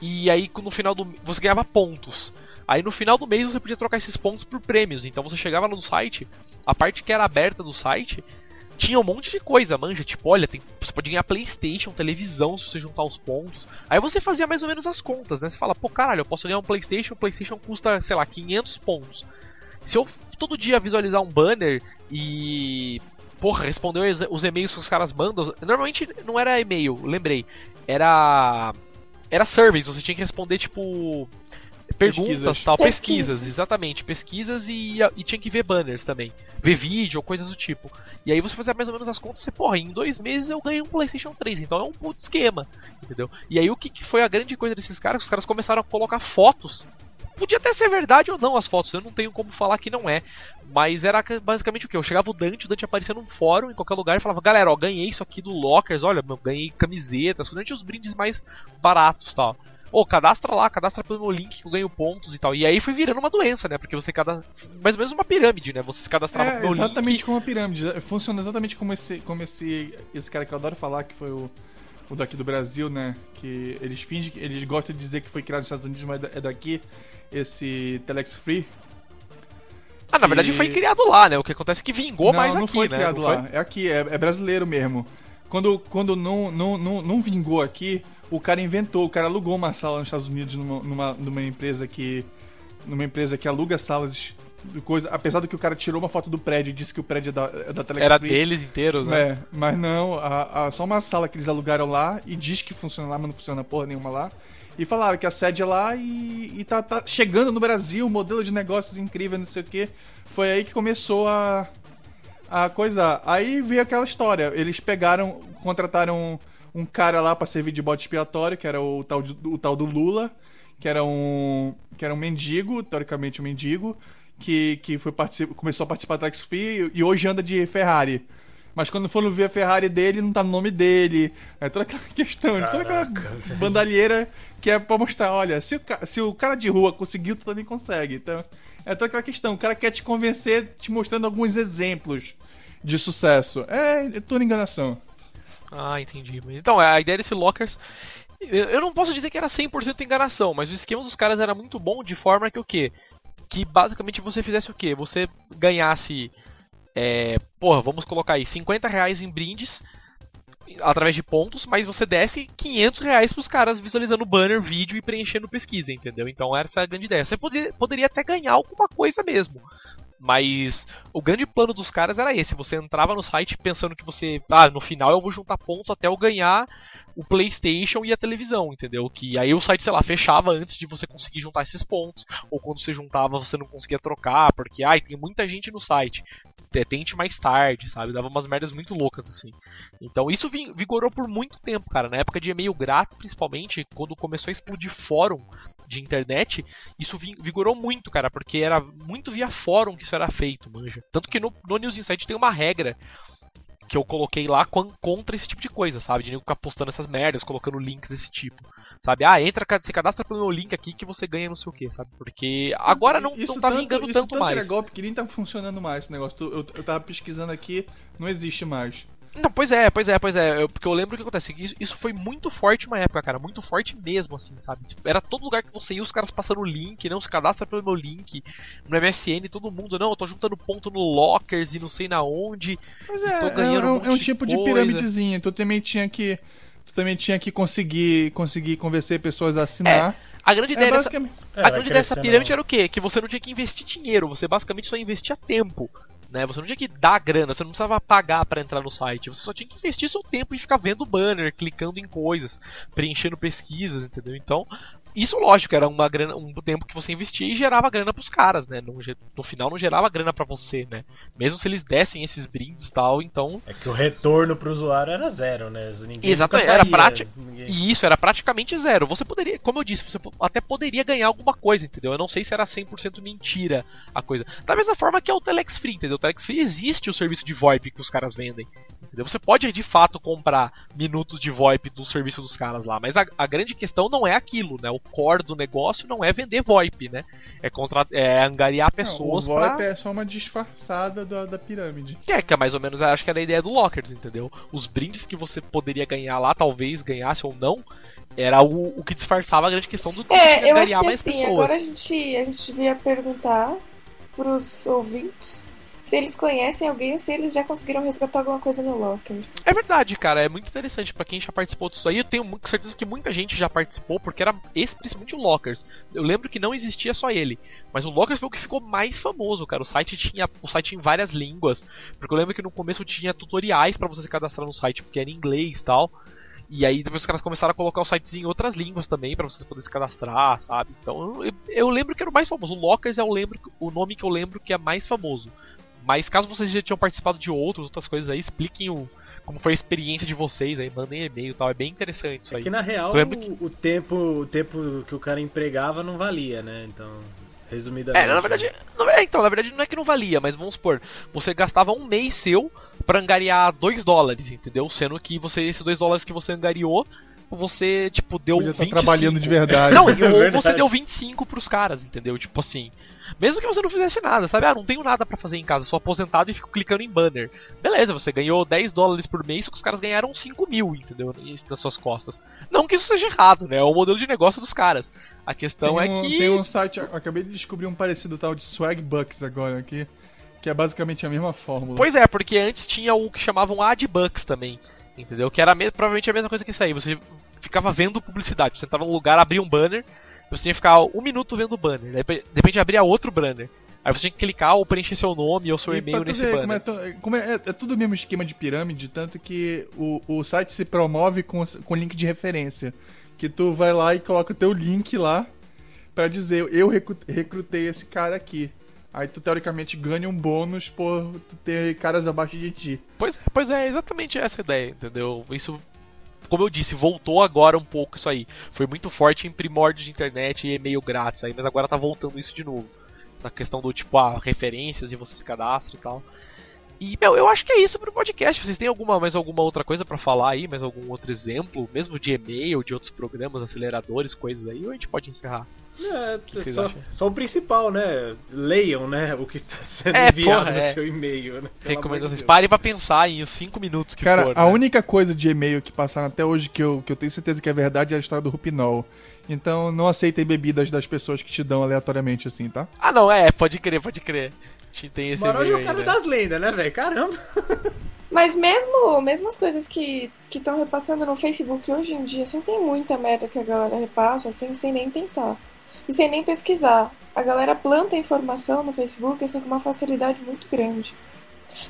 E aí no final do você ganhava pontos. Aí no final do mês você podia trocar esses pontos por prêmios. Então você chegava no site, a parte que era aberta do site tinha um monte de coisa, manja. Tipo, olha, tem, você pode ganhar PlayStation, televisão se você juntar os pontos. Aí você fazia mais ou menos as contas, né? Você fala, pô, caralho, eu posso ganhar um PlayStation, o PlayStation custa, sei lá, 500 pontos. Se eu todo dia visualizar um banner e. Porra, responder os- e-mails que os caras mandam. Normalmente não era e-mail, lembrei. Era. Era surveys, você tinha que responder, tipo. Perguntas Pesquisas. tal, Pesquisa. pesquisas, exatamente, pesquisas e, e tinha que ver banners também, ver vídeo ou coisas do tipo. E aí você fazia mais ou menos as contas, você, porra, em dois meses eu ganhei um PlayStation 3, então é um puto esquema, entendeu? E aí o que, que foi a grande coisa desses caras? Os caras começaram a colocar fotos. Podia até ser verdade ou não as fotos, eu não tenho como falar que não é. Mas era ca- basicamente o que? Eu chegava o Dante, o Dante aparecia num fórum em qualquer lugar e falava, galera, ó, ganhei isso aqui do Lockers, olha, meu, ganhei camisetas, durante os brindes mais baratos tal. Ô, cadastra lá, cadastra pelo meu link que eu ganho pontos e tal. E aí foi virando uma doença, né? Porque você cada. Mais ou menos uma pirâmide, né? Você se cadastrava É no meu exatamente link. como uma pirâmide. Funciona exatamente como esse, como esse, esse cara que eu adoro falar, que foi o, o daqui do Brasil, né? Que eles fingem que eles gostam de dizer que foi criado nos Estados Unidos, mas é daqui. Esse Telex Free. Ah, na verdade que- foi criado lá, né? O que acontece é que vingou não, mais não aqui, foi né? criado Não lá. foi? É aqui, é, é brasileiro mesmo. Quando, quando não, não, não, não vingou aqui, o cara inventou, o cara alugou uma sala nos Estados Unidos numa, numa, numa empresa que. numa empresa que aluga salas de coisa. Apesar do que o cara tirou uma foto do prédio e disse que o prédio é da, é da Telex Era Free. deles inteiros, né? É, mas não, a, a- só uma sala que eles alugaram lá e diz que funciona lá, mas não funciona porra nenhuma lá. E falaram que a sede é lá e, e tá, tá chegando no Brasil, modelo de negócios incrível, não sei o que. Foi aí que começou a, a coisa. Aí veio aquela história. Eles pegaram, contrataram um cara lá pra servir de bode expiatório, que era o tal, de- o tal do Lula, que era um, que era um mendigo, teoricamente um mendigo, que, que foi começou a participar da Tax Free e hoje anda de Ferrari. Mas quando for ver a Ferrari dele, não tá no nome dele. É toda aquela <laughs> questão, toda aquela bandalheira que é pra mostrar, olha, se o, se o cara de rua conseguiu, tu também consegue. Então, é toda aquela questão. O cara quer te convencer, te mostrando alguns exemplos de sucesso. É, é toda enganação. Ah, entendi. Então, a ideia desse Lockers. Eu eu não posso dizer que era 100% enganação, mas o esquema dos caras era muito bom de forma que o quê? Que basicamente você fizesse o quê? Você ganhasse. É, porra, vamos colocar aí 50 reais em brindes através de pontos, mas você desse 500 reais pros caras visualizando banner, vídeo e preenchendo pesquisa, entendeu? Então essa é a grande ideia. Você poderia, poderia até ganhar alguma coisa mesmo. Mas o grande plano dos caras era esse. Você entrava no site pensando que você. Ah, no final eu vou juntar pontos até eu ganhar o PlayStation e a televisão, entendeu? Que aí o site, sei lá, fechava antes de você conseguir juntar esses pontos. Ou quando você juntava, você não conseguia trocar, porque, ai, tem muita gente no site. Tente mais tarde, sabe? Dava umas merdas muito loucas, assim. Então isso vi- vigorou por muito tempo, cara. Na época de e-mail grátis, principalmente, quando começou a explodir fórum de internet, isso vi- vigorou muito, cara, porque era muito via fórum que isso era feito, manja. Tanto que no, no News Insight tem uma regra que eu coloquei lá contra esse tipo de coisa, sabe? De nego ficar postando essas merdas, colocando links desse tipo. Sabe? Ah, entra, se cadastra pelo meu link aqui que você ganha não sei o que, sabe? Porque agora não, Isso não tá tanto- vingando isso tanto tanto mais. era golpe que nem tá funcionando mais esse negócio. Tu- Eu, eu tava pesquisando aqui, não existe mais. Não, pois é, pois é, pois é. Eu- porque eu lembro o que acontece. que Isso, isso foi muito forte uma época, cara. Muito forte mesmo, assim, sabe? Tipo, Era todo lugar que você ia, os caras passando o link, não se cadastra pelo meu link. No MSN, todo mundo, não, eu tô juntando ponto no Lockers e não sei na onde. E é, tô é, ganhando é um um, é um de tipo de piramidezinha. Tu também tinha que. Tu também tinha que conseguir, conseguir convencer pessoas a assinar. A grande É, ideia dessa. É, a vai grande ideia dessa crescendo. pirâmide era o quê? Que você não tinha que investir dinheiro, você basicamente só investia tempo. Né? Você não tinha que dar grana, você não precisava pagar pra entrar no site, você só tinha que investir seu tempo e ficar vendo banner, clicando em coisas, preenchendo pesquisas, entendeu? Então, isso lógico, era uma grana, um tempo que você investia e gerava grana pros caras, né? No, no final não gerava grana pra você, né? Mesmo se eles dessem esses brindes e tal, então É que o retorno pro usuário era zero, né? Ninguém Exatamente, era prática- ninguém- E isso era praticamente zero. Você poderia, como eu disse, você até poderia ganhar alguma coisa, entendeu? Eu não sei se era 100% mentira a coisa. Da mesma forma que é o Telex Free, entendeu? O Telex Free existe o serviço de VoIP que os caras vendem, entendeu? Você pode de fato comprar minutos de VoIP do serviço dos caras lá, mas a, a grande questão não é aquilo, né? O core do negócio não é vender VoIP, né? É, contra, é angariar pessoas Não, o VoIP pra... é só uma disfarçada da, da pirâmide. Que é, que é mais ou menos, acho que era a ideia do Lockers, entendeu? Os brindes que você poderia ganhar lá, talvez ganhasse ou não, era o, o que disfarçava a grande questão do É, eu acho que mais assim, pessoas. agora a gente, a gente devia perguntar pros ouvintes se eles conhecem alguém ou se eles já conseguiram resgatar alguma coisa no Lockers. É verdade, cara, é muito interessante pra quem já participou disso aí. Eu tenho certeza que muita gente já participou, porque era esse, principalmente o Lockers. Eu lembro que não existia só ele, mas o Lockers foi o que ficou mais famoso, cara. O site tinha, o site em várias línguas, porque eu lembro que no começo tinha tutoriais pra você se cadastrar no site, porque era em inglês e tal. E aí depois os caras começaram a colocar os sites em outras línguas também pra vocês poderem se cadastrar, sabe? Então eu, eu lembro que era o mais famoso. O Lockers é o, lembro, o nome que eu lembro que é mais famoso. Mas caso vocês já tinham participado de outros, outras coisas aí, expliquem o, como foi a experiência de vocês aí, mandem e-mail e tal. É bem interessante isso aí. Que na real Eu lembro que- o, o tempo, o tempo que o cara empregava não valia, né? Então, resumidamente. É, na verdade, é, então, na verdade não é que não valia, mas vamos supor, você gastava um mês seu pra angariar 2 dólares, entendeu? Sendo que você, esses 2 dólares que você angariou, você, tipo, deu Podia estar 25. trabalhando de verdade. Não, <laughs> e- É ou verdade. você deu 25 pros caras, entendeu? Tipo assim. Mesmo que você não fizesse nada, sabe? Ah, não tenho nada pra fazer em casa, sou aposentado e fico clicando em banner. Beleza, você ganhou 10 dólares por mês, só que os caras ganharam 5 mil, entendeu? Nas suas costas. Não que isso seja errado, né? É o modelo de negócio dos caras. A questão é um, que. Tem um site, acabei de descobrir um parecido tal de Swagbucks agora aqui, que é basicamente a mesma fórmula. Pois é, porque antes tinha o que chamavam Adbucks também. Entendeu? Que era me- provavelmente a mesma coisa que isso aí. Você ficava vendo publicidade. Você entrava num lugar, abria um banner, você tinha que ficar um minuto vendo o banner. Aí, De repente abria outro banner. Aí você tinha que clicar ou preencher seu nome ou seu e-mail nesse ver banner. Como é, como é, é- é tudo o mesmo esquema de pirâmide, tanto que o, o site se promove com, com link de referência. Que tu vai lá e coloca o teu link lá pra dizer, eu recru- recrutei esse cara aqui. Aí tu teoricamente ganha um bônus por tu ter caras abaixo de ti. Pois, é, pois é, exatamente essa ideia, entendeu? Isso, como eu disse, voltou agora um pouco isso aí. Foi muito forte em primórdios de internet e e-mail grátis aí, mas agora tá voltando isso de novo. Essa questão do tipo, ah, referências e você se cadastra e tal. E, meu, eu acho que é isso pro podcast. Vocês têm alguma, mais alguma outra coisa pra falar aí? Mais algum outro exemplo? Mesmo de e-mail, de outros programas, aceleradores, coisas aí? Ou a gente pode encerrar? É, vocês só, acham? só o principal, né? Leiam, né? O que está sendo É, enviado porra, no é. seu e-mail, né? Recomendações. Parem pra pensar em os 5 minutos que Cara, for. a né? única coisa de e-mail que passaram até hoje que eu, que eu tenho certeza que é verdade é a história do Rupinol. Então não aceitem bebidas das pessoas que te dão aleatoriamente assim, tá? Ah, não, é, pode crer, pode crer. A gente tem esse Maroja é e-mail o cara né? das lendas, né, velho? Caramba. <laughs> Mas mesmo, mesmo as coisas que estão repassando no Facebook hoje em dia, assim, tem muita merda que a galera repassa, assim, sem nem pensar. E sem nem pesquisar. A galera planta informação no Facebook, assim, com uma facilidade muito grande.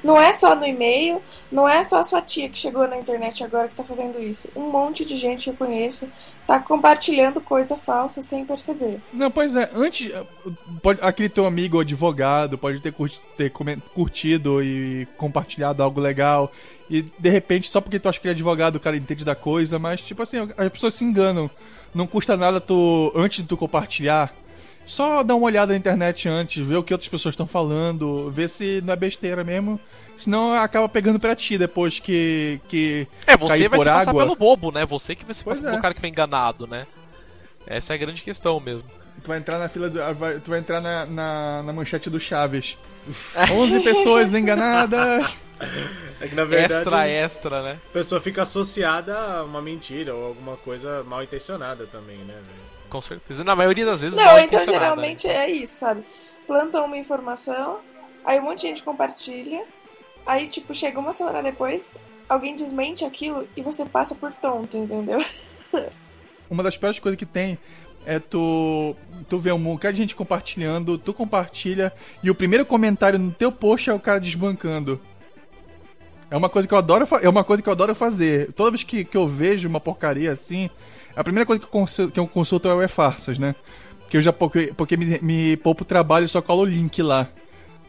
Não é só no e-mail, não é só a sua tia que chegou na internet agora que tá fazendo isso. Um monte de gente que eu conheço tá compartilhando coisa falsa sem perceber. Não, pois é, antes. Pode, aquele teu amigo advogado pode ter, curti, ter curtido e compartilhado algo legal. E de repente, só porque tu acha que ele é advogado, o cara entende da coisa, mas tipo assim, as pessoas se enganam. Não custa nada tu, antes de tu compartilhar, só dar uma olhada na internet antes, ver o que outras pessoas estão falando, ver se não é besteira mesmo. Senão acaba pegando pra ti depois que. que é, você vai se passar água. pelo bobo, né? Você que vai se Pois passar é. pelo cara que foi enganado, né? Essa é a grande questão mesmo. Tu vai entrar na fila do. vai- Tu vai entrar na, na, na manchete do Chaves. <laughs> 11 pessoas enganadas. É que na verdade extra, extra, né? a pessoa fica associada a uma mentira ou alguma coisa mal intencionada também, né, velho? Com certeza. Na maioria das vezes Não, então geralmente né? é isso, sabe? Plantam uma informação, aí um monte de gente compartilha, aí tipo, chega uma semana depois, alguém desmente aquilo e você passa por tonto, entendeu? <laughs> Uma das piores coisas que tem é tu, tu vê um bocado de gente compartilhando, tu compartilha e o primeiro comentário no teu post é o cara desbancando. É uma coisa que eu adoro, é uma coisa que eu adoro fazer. Toda vez que, que eu vejo uma porcaria assim, a primeira coisa que eu consulto, que eu consulto é o E-Farsas, né? Que eu já porque, porque me, me poupa o trabalho e só colo o link lá.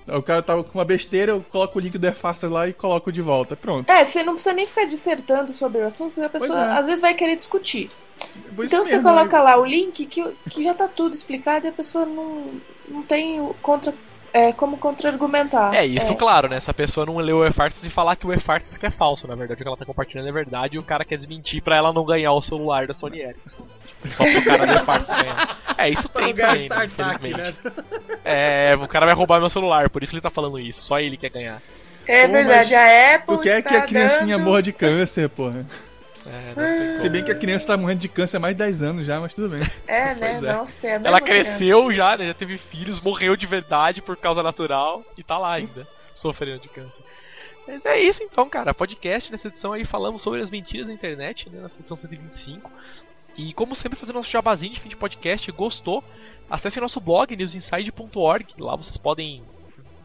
O cara tava com uma besteira, eu coloco o link do E-Farsas lá e coloco de volta. Pronto. É, você não precisa nem ficar dissertando sobre o assunto, porque a pessoa é. às vezes vai querer discutir. Isso Então você mesmo, coloca lá o link que, que já tá tudo explicado e a pessoa não, não tem o contra, é, como contra-argumentar. É, isso, claro, né? Se a pessoa não leu o E-Farts e falar que o E-Farts que é falso, na verdade, o que ela tá compartilhando é verdade e o cara quer desmentir pra ela não ganhar o celular da Sony Ericsson. Só pro cara do E-Farts ganhar. É, isso tem também, né, startup, né? infelizmente. É, o cara vai roubar meu celular, por isso ele tá falando isso. Só ele quer ganhar. É Pô, verdade, a Apple Tu quer está que a criancinha dando... morra de câncer, porra. É, como. Se bem que a criança tá morrendo de câncer há mais de 10 anos já, mas tudo bem. É, né? É. Não sei, é Ela cresceu criança. já, né? Já teve filhos, morreu de verdade por causa natural e tá lá ainda, sofrendo de câncer. Mas é isso então, cara. Podcast nessa edição aí falamos sobre as mentiras da internet, né? Nessa edição 125. E como sempre, fazendo nosso jabazinho de fim de podcast. Gostou? Acesse nosso blog, newsinside.org. Lá vocês podem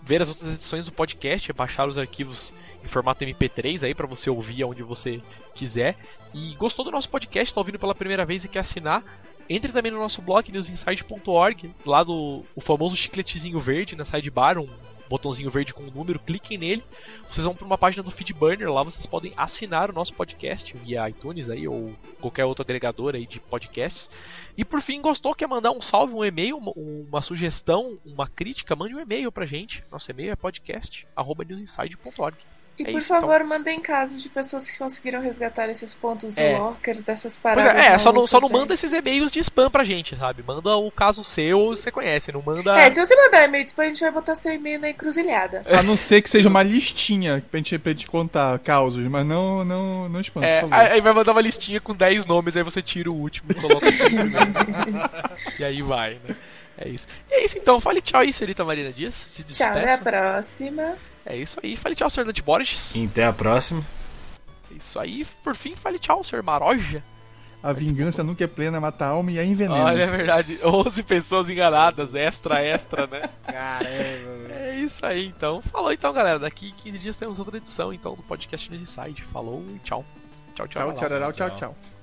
ver as outras edições do podcast, baixar os arquivos em formato MP3 aí para você ouvir aonde você quiser. E gostou do nosso podcast, está ouvindo pela primeira vez e quer assinar? Entre também no nosso blog newsinside.org, lá do o famoso chicletezinho verde na sidebar, um botãozinho verde com um número, cliquem nele. Vocês vão para uma página do Feedburner, lá vocês podem assinar o nosso podcast via iTunes aí ou qualquer outro agregador aí de podcasts. E por fim, gostou, quer mandar um salve, um e-mail, uma, uma sugestão, uma crítica, mande um e-mail pra gente. Nosso e-mail é podcast@newsinside.org. E É por isso, então. favor, mandem casos de pessoas que conseguiram resgatar esses pontos do É. lockers, dessas Pois paradas. é, é, só não, só não manda esses e-mails de spam pra gente, sabe? Manda o caso seu, você conhece, não manda. É, se você mandar e-mail depois, a gente vai botar seu e-mail na encruzilhada. A não ser que seja uma listinha pra gente, pra gente contar causos, mas não, não, não espanta, É, por favor. aí vai mandar uma listinha com 10 nomes, aí você tira o último e coloca o seu primeiro. E aí vai, né? É isso. E é isso então, fale tchau aí, senhorita Marina Dias. Se Tchau, despeça. até a próxima. É isso aí, fale tchau, Dante Borges. E até a próxima. É isso aí, por fim, fale tchau, senhor Maroja. A vingança nunca é plena, mata a alma e é envenena. Olha, é verdade, 11 pessoas enganadas, extra, extra, né? <laughs> Caramba. É isso aí, então. Falou então, galera. Daqui 15 dias temos outra edição, então, do podcast News Inside. Falou e tchau. Tchau, tchau. Tchau, tchau, tchau, Tchau. tchau.